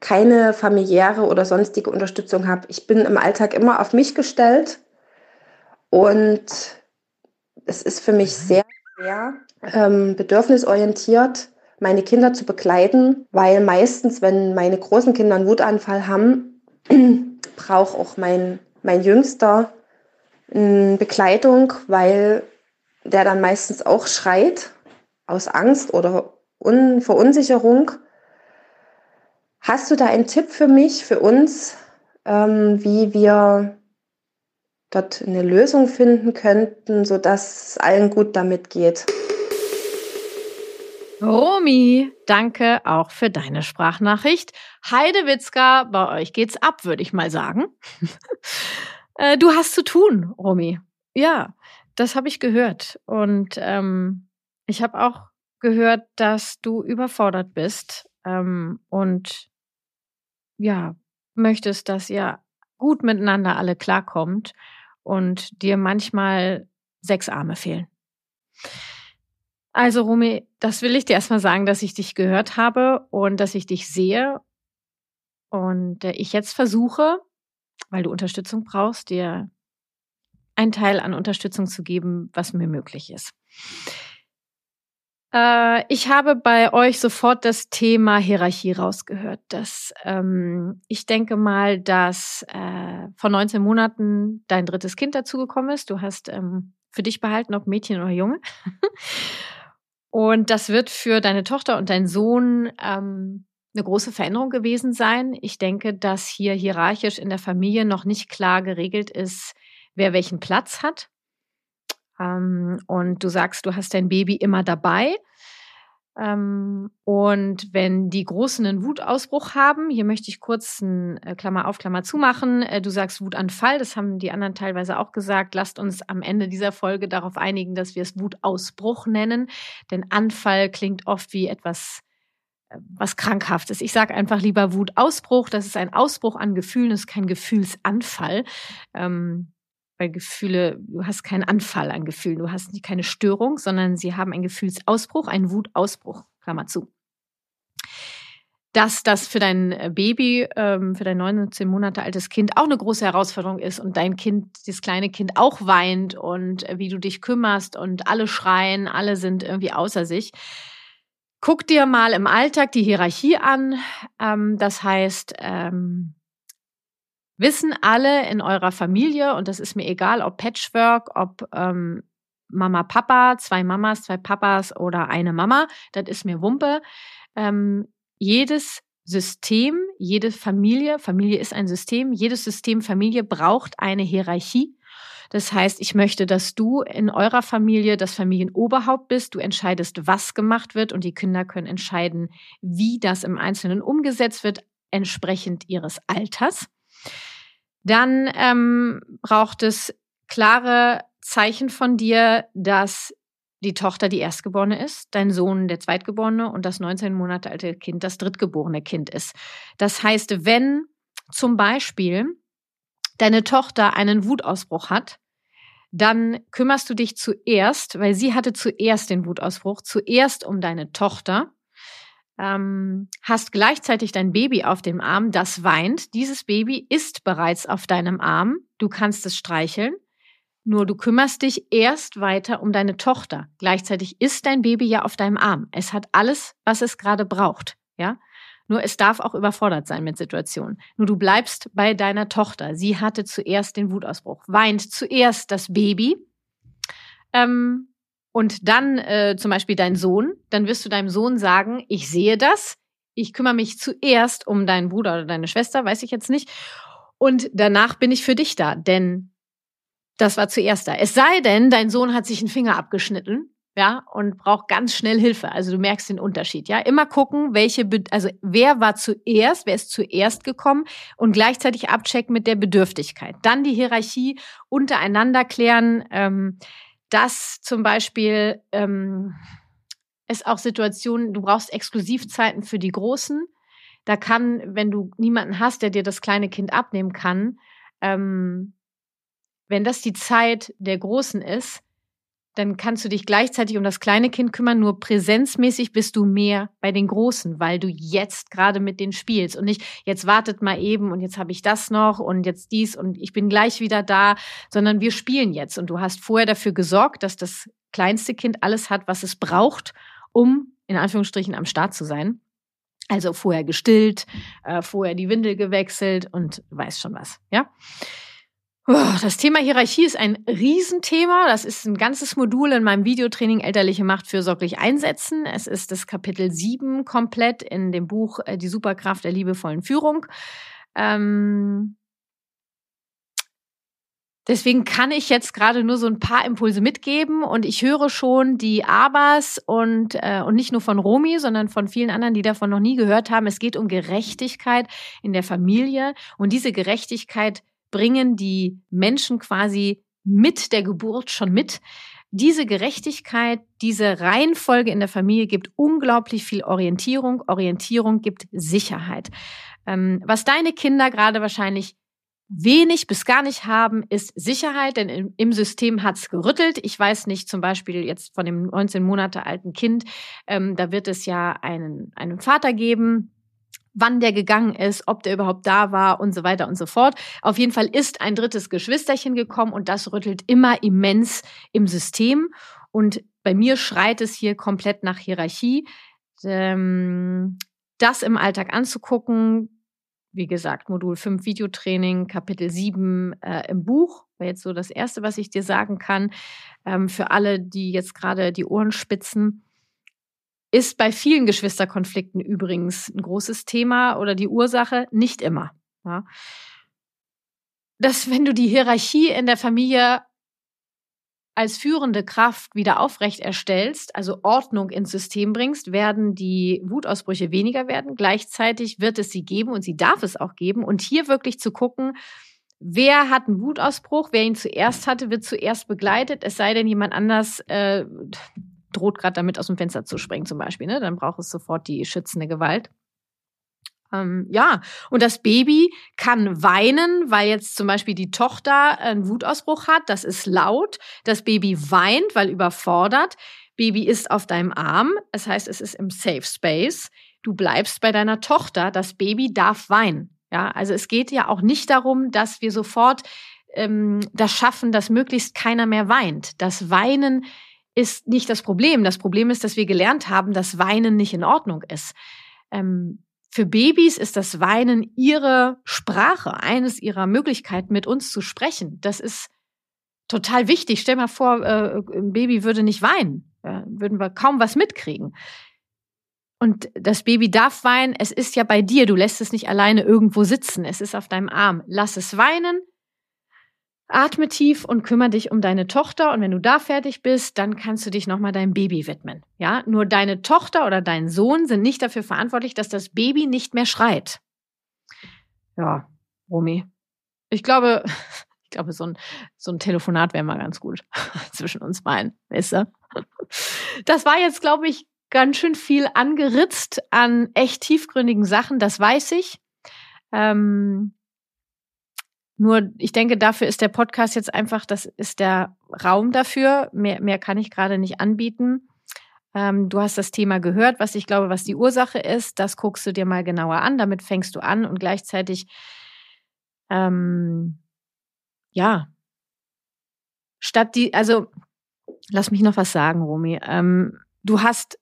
keine familiäre oder sonstige Unterstützung habe. Ich bin im Alltag immer auf mich gestellt. Und es ist für mich sehr schwer, ähm, bedürfnisorientiert meine Kinder zu begleiten, weil meistens, wenn meine großen Kinder einen Wutanfall haben, [clears throat] braucht auch mein, mein Jüngster eine Begleitung, weil der dann meistens auch schreit aus Angst oder Un Verunsicherung. Hast du da einen Tipp für mich, für uns, ähm, wie wir dort eine Lösung finden könnten, sodass es allen gut damit geht? Romy, danke auch für deine Sprachnachricht. Heidewitzka, bei euch geht's ab, würde ich mal sagen. [laughs] Äh, du hast zu tun, Romy. Ja, das habe ich gehört. Und ähm, ich habe auch gehört, dass du überfordert bist ähm, und ja, möchtest, dass ihr gut miteinander alle klarkommt und dir manchmal sechs Arme fehlen. Also, Romy, das will ich dir erstmal sagen, dass ich dich gehört habe und dass ich dich sehe. Und äh, ich jetzt versuche, weil du Unterstützung brauchst, dir einen Teil an Unterstützung zu geben, was mir möglich ist. Äh, ich habe bei euch sofort das Thema Hierarchie rausgehört. Dass, ähm, ich denke mal, dass äh, vor 19 Monaten dein drittes Kind dazugekommen ist. Du hast ähm, für dich behalten, ob Mädchen oder Junge. [laughs] Und das wird für deine Tochter und deinen Sohn ähm, eine große Veränderung gewesen sein. Ich denke, dass hier hierarchisch in der Familie noch nicht klar geregelt ist, wer welchen Platz hat. Ähm, und du sagst, du hast dein Baby immer dabei. Ähm, und wenn die Großen einen Wutausbruch haben, hier möchte ich kurz ein äh, Klammer auf, Klammer zu machen. Äh, du sagst Wutanfall, das haben die anderen teilweise auch gesagt. Lasst uns am Ende dieser Folge darauf einigen, dass wir es Wutausbruch nennen. Denn Anfall klingt oft wie etwas äh, was Krankhaftes. Ich sage einfach lieber Wutausbruch. Das ist ein Ausbruch an Gefühlen, das ist kein Gefühlsanfall. Ähm, weil Gefühle, du hast keinen Anfall an Gefühlen, du hast keine Störung, sondern sie haben einen Gefühlsausbruch, einen Wutausbruch, Klammer zu. Dass das für dein äh, Baby, ähm, für dein 19 Monate altes Kind auch eine große Herausforderung ist und dein Kind, das kleine Kind auch weint und äh, wie du dich kümmerst und alle schreien, alle sind irgendwie außer sich. Guck dir mal im Alltag die Hierarchie an. Ähm, das heißt, ähm, wissen alle in eurer Familie, und das ist mir egal, ob Patchwork, ob ähm, Mama, Papa, zwei Mamas, zwei Papas oder eine Mama, das ist mir Wumpe. Ähm, jedes System, jede Familie, Familie ist ein System, jedes System Familie braucht eine Hierarchie. Das heißt, ich möchte, dass du in eurer Familie das Familienoberhaupt bist. Du entscheidest, was gemacht wird und die Kinder können entscheiden, wie das im Einzelnen umgesetzt wird, entsprechend ihres Alters. Dann ähm, braucht es klare Zeichen von dir, dass die Tochter die Erstgeborene ist, dein Sohn der Zweitgeborene und das 19 Monate alte Kind das drittgeborene Kind ist. Das heißt, wenn zum Beispiel deine Tochter einen Wutausbruch hat, dann kümmerst du dich zuerst, weil sie hatte zuerst den Wutausbruch, zuerst um deine Tochter ähm, hast gleichzeitig dein Baby auf dem Arm, das weint. Dieses Baby ist bereits auf deinem Arm. Du kannst es streicheln. Nur du kümmerst dich erst weiter um deine Tochter. Gleichzeitig ist dein Baby ja auf deinem Arm. Es hat alles, was es gerade braucht. Ja? Nur es darf auch überfordert sein mit Situationen. Nur du bleibst bei deiner Tochter. Sie hatte zuerst den Wutausbruch, weint zuerst das Baby. Ähm, und dann äh, zum Beispiel dein Sohn, dann wirst du deinem Sohn sagen, ich sehe das, ich kümmere mich zuerst um deinen Bruder oder deine Schwester, weiß ich jetzt nicht. Und danach bin ich für dich da, denn das war zuerst da. Es sei denn, dein Sohn hat sich einen Finger abgeschnitten, ja, und braucht ganz schnell Hilfe. Also du merkst den Unterschied, ja. Immer gucken, welche, also wer war zuerst, wer ist zuerst gekommen und gleichzeitig abchecken mit der Bedürftigkeit. Dann die Hierarchie untereinander klären. Ähm, dass zum Beispiel ähm, es auch Situationen, du brauchst Exklusivzeiten für die Großen. da kann, wenn du niemanden hast, der dir das kleine Kind abnehmen kann, ähm, wenn das die Zeit der Großen ist, dann kannst du dich gleichzeitig um das kleine Kind kümmern, nur präsenzmäßig bist du mehr bei den Großen, weil du jetzt gerade mit denen spielst und nicht, jetzt wartet mal eben und jetzt habe ich das noch und jetzt dies und ich bin gleich wieder da, sondern wir spielen jetzt und du hast vorher dafür gesorgt, dass das kleinste Kind alles hat, was es braucht, um in Anführungsstrichen am Start zu sein. Also vorher gestillt, äh, vorher die Windel gewechselt und weiß schon was, ja. Das Thema Hierarchie ist ein Riesenthema. Das ist ein ganzes Modul in meinem Videotraining Elterliche Macht fürsorglich einsetzen. Es ist das Kapitel 7 komplett in dem Buch äh, Die Superkraft der liebevollen Führung. Ähm Deswegen kann ich jetzt gerade nur so ein paar Impulse mitgeben und ich höre schon die Abers und, äh, und nicht nur von Romy, sondern von vielen anderen, die davon noch nie gehört haben. Es geht um Gerechtigkeit in der Familie und diese Gerechtigkeit bringen die Menschen quasi mit der Geburt schon mit. Diese Gerechtigkeit, diese Reihenfolge in der Familie gibt unglaublich viel Orientierung. Orientierung gibt Sicherheit. Ähm, was deine Kinder gerade wahrscheinlich wenig bis gar nicht haben, ist Sicherheit, denn im, System hat's gerüttelt. Ich weiß nicht, zum Beispiel jetzt von dem 19 Monate alten Kind, ähm, da wird es ja einen, einen Vater geben, wann der gegangen ist, ob der überhaupt da war und so weiter und so fort. Auf jeden Fall ist ein drittes Geschwisterchen gekommen und das rüttelt immer immens im System. Und bei mir schreit es hier komplett nach Hierarchie. Ähm, das im Alltag anzugucken, wie gesagt, Modul 5 Videotraining, Kapitel 7 äh, im Buch, wäre jetzt so das Erste, was ich dir sagen kann. Ähm, für alle, die jetzt gerade die Ohren spitzen, ist bei vielen Geschwisterkonflikten übrigens ein großes Thema oder die Ursache, nicht immer. Ja. Dass wenn du die Hierarchie in der Familie als führende Kraft wieder aufrecht erstellst, also Ordnung ins System bringst, werden die Wutausbrüche weniger werden. Gleichzeitig wird es sie geben und sie darf es auch geben. Und hier wirklich zu gucken, wer hat einen Wutausbruch, wer ihn zuerst hatte, wird zuerst begleitet, es sei denn, jemand anders äh, droht gerade damit aus dem Fenster zu springen zum Beispiel, ne? dann braucht es sofort die schützende Gewalt. Ähm, ja, und das Baby kann weinen, weil jetzt zum Beispiel die Tochter einen Wutausbruch hat. Das ist laut. Das Baby weint, weil überfordert. Baby ist auf deinem Arm. Das heißt, es ist im Safe Space. Du bleibst bei deiner Tochter. Das Baby darf weinen. Ja, also es geht ja auch nicht darum, dass wir sofort ähm, das schaffen, dass möglichst keiner mehr weint. Das Weinen ist nicht das Problem. Das Problem ist, dass wir gelernt haben, dass Weinen nicht in Ordnung ist. Ähm, für Babys ist das Weinen ihre Sprache, eines ihrer Möglichkeiten, mit uns zu sprechen. Das ist total wichtig. Stell mal vor, äh, ein Baby würde nicht weinen. Ja, würden wir kaum was mitkriegen. Und das Baby darf weinen. Es ist ja bei dir. Du lässt es nicht alleine irgendwo sitzen. Es ist auf deinem Arm. Lass es weinen. Atme tief und kümmere dich um deine Tochter und wenn du da fertig bist, dann kannst du dich nochmal deinem Baby widmen. Ja, nur deine Tochter oder dein Sohn sind nicht dafür verantwortlich, dass das Baby nicht mehr schreit. Ja, Romy. Ich glaube, [laughs] ich glaube, so ein, so ein Telefonat wäre mal ganz gut [laughs] zwischen uns beiden, weißt du? Das war jetzt, glaube ich, ganz schön viel angeritzt an echt tiefgründigen Sachen, das weiß ich. Ähm, nur ich denke, dafür ist der Podcast jetzt einfach, das ist der Raum dafür. Mehr, mehr kann ich gerade nicht anbieten. Ähm, du hast das Thema gehört, was ich glaube, was die Ursache ist. Das guckst du dir mal genauer an. Damit fängst du an und gleichzeitig, ähm, ja, statt die, also lass mich noch was sagen, Romy. Ähm, du hast,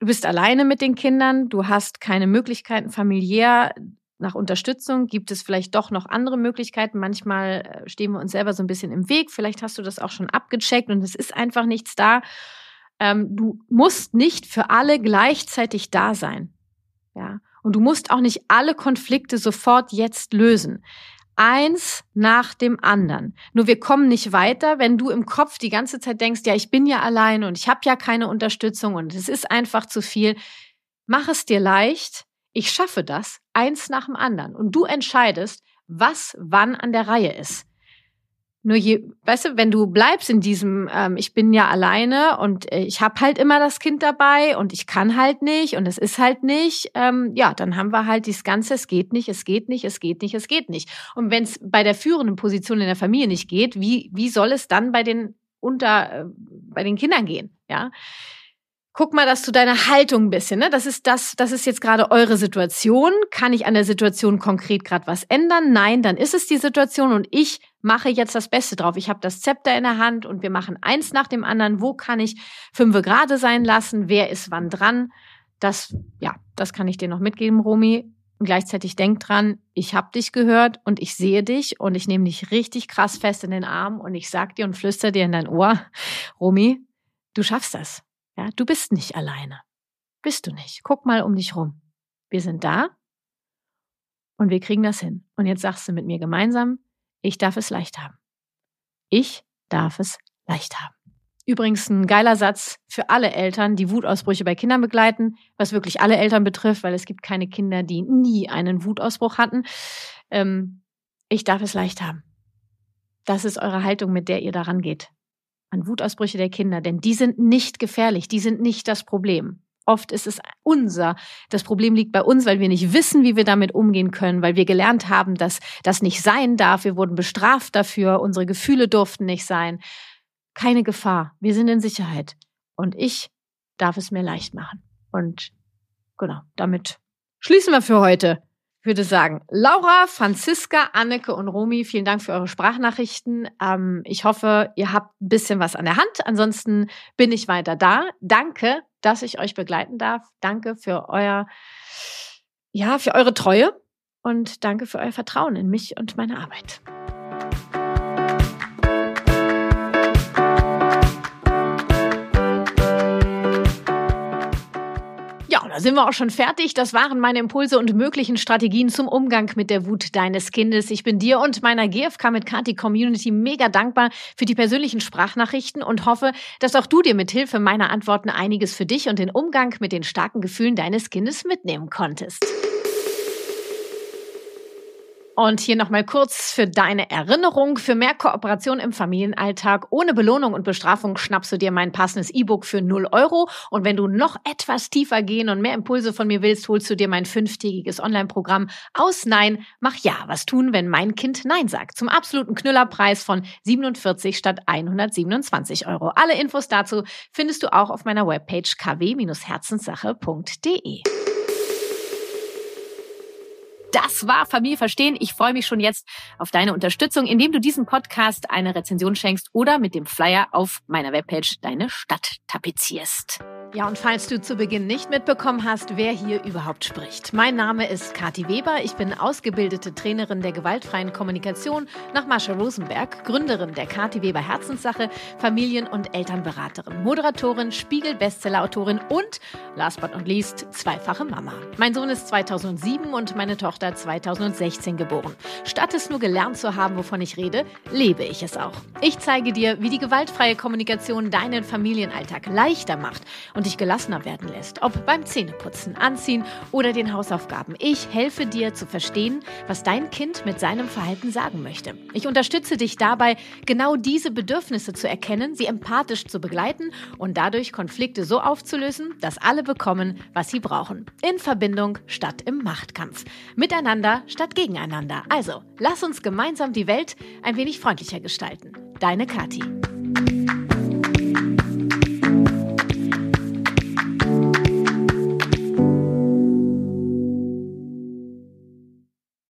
du bist alleine mit den Kindern, du hast keine Möglichkeiten familiär nach Unterstützung? Gibt es vielleicht doch noch andere Möglichkeiten? Manchmal äh, stehen wir uns selber so ein bisschen im Weg. Vielleicht hast du das auch schon abgecheckt und es ist einfach nichts da. Ähm, du musst nicht für alle gleichzeitig da sein. Ja. Und du musst auch nicht alle Konflikte sofort jetzt lösen. Eins nach dem anderen. Nur wir kommen nicht weiter, wenn du im Kopf die ganze Zeit denkst, ja, ich bin ja allein und ich habe ja keine Unterstützung und es ist einfach zu viel. Mach es dir leicht ich schaffe das, eins nach dem anderen. Und du entscheidest, was wann an der Reihe ist. Nur je, weißt du, wenn du bleibst in diesem, ähm, ich bin ja alleine und äh, ich habe halt immer das Kind dabei und ich kann halt nicht und es ist halt nicht, ähm, ja, dann haben wir halt dieses Ganze, es geht nicht, es geht nicht, es geht nicht, es geht nicht. Und wenn es bei der führenden Position in der Familie nicht geht, wie, wie soll es dann bei den unter, äh, bei den Kindern gehen? Ja guck mal, dass du deine Haltung ein bisschen, ne? Das ist das, das ist jetzt gerade eure Situation. Kann ich an der Situation konkret gerade was ändern? Nein, dann ist es die Situation und ich mache jetzt das Beste drauf. Ich habe das Zepter in der Hand und wir machen eins nach dem anderen. Wo kann ich fünfe gerade sein lassen? Wer ist wann dran? Das, ja, das kann ich dir noch mitgeben, Romy. Und gleichzeitig denk dran, ich habe dich gehört und ich sehe dich und ich nehme dich richtig krass fest in den Arm und ich sag dir und flüster dir in dein Ohr, Romy, du schaffst das. Ja, du bist nicht alleine. Bist du nicht. Guck mal um dich rum. Wir sind da und wir kriegen das hin. Und jetzt sagst du mit mir gemeinsam, ich darf es leicht haben. Ich darf es leicht haben. Übrigens ein geiler Satz für alle Eltern, die Wutausbrüche bei Kindern begleiten, was wirklich alle Eltern betrifft, weil es gibt keine Kinder, die nie einen Wutausbruch hatten. Ähm, ich darf es leicht haben. Das ist eure Haltung, mit der ihr daran geht an Wutausbrüche der Kinder, denn die sind nicht gefährlich, die sind nicht das Problem. Oft ist es unser. Das Problem liegt bei uns, weil wir nicht wissen, wie wir damit umgehen können, weil wir gelernt haben, dass das nicht sein darf. Wir wurden bestraft dafür. Unsere Gefühle durften nicht sein. Keine Gefahr. Wir sind in Sicherheit. Und ich darf es mir leicht machen. Und genau, damit schließen wir für heute würde sagen, Laura, Franziska, Anneke und Romy, vielen Dank für eure Sprachnachrichten. Ähm, ich hoffe, ihr habt ein bisschen was an der Hand. Ansonsten bin ich weiter da. Danke, dass ich euch begleiten darf. Danke für euer, ja, für eure Treue und danke für euer Vertrauen in mich und meine Arbeit. Da sind wir auch schon fertig. Das waren meine Impulse und möglichen Strategien zum Umgang mit der Wut deines Kindes. Ich bin dir und meiner GFK mit Kati Community mega dankbar für die persönlichen Sprachnachrichten und hoffe, dass auch du dir mit Hilfe meiner Antworten einiges für dich und den Umgang mit den starken Gefühlen deines Kindes mitnehmen konntest. Und hier nochmal kurz für deine Erinnerung. Für mehr Kooperation im Familienalltag ohne Belohnung und Bestrafung schnappst du dir mein passendes E-Book für 0 Euro. Und wenn du noch etwas tiefer gehen und mehr Impulse von mir willst, holst du dir mein fünftägiges Online-Programm aus Nein, mach Ja. Was tun, wenn mein Kind Nein sagt? Zum absoluten Knüllerpreis von 47 statt 127 Euro. Alle Infos dazu findest du auch auf meiner Webpage kw-herzenssache.de. Das war Familie verstehen. Ich freue mich schon jetzt auf deine Unterstützung, indem du diesem Podcast eine Rezension schenkst oder mit dem Flyer auf meiner Webpage deine Stadt tapezierst. Ja, und falls du zu Beginn nicht mitbekommen hast, wer hier überhaupt spricht. Mein Name ist Kathi Weber. Ich bin ausgebildete Trainerin der gewaltfreien Kommunikation nach Marsha Rosenberg, Gründerin der Kathi Weber Herzenssache, Familien- und Elternberaterin, Moderatorin, Spiegel-Bestsellerautorin und, last but not least, zweifache Mama. Mein Sohn ist 2007 und meine Tochter 2016 geboren. Statt es nur gelernt zu haben, wovon ich rede, lebe ich es auch. Ich zeige dir, wie die gewaltfreie Kommunikation deinen Familienalltag leichter macht und dich gelassener werden lässt, ob beim Zähneputzen, Anziehen oder den Hausaufgaben. Ich helfe dir zu verstehen, was dein Kind mit seinem Verhalten sagen möchte. Ich unterstütze dich dabei, genau diese Bedürfnisse zu erkennen, sie empathisch zu begleiten und dadurch Konflikte so aufzulösen, dass alle bekommen, was sie brauchen. In Verbindung statt im Machtkampf. Miteinander statt gegeneinander. Also, lass uns gemeinsam die Welt ein wenig freundlicher gestalten. Deine Kathi.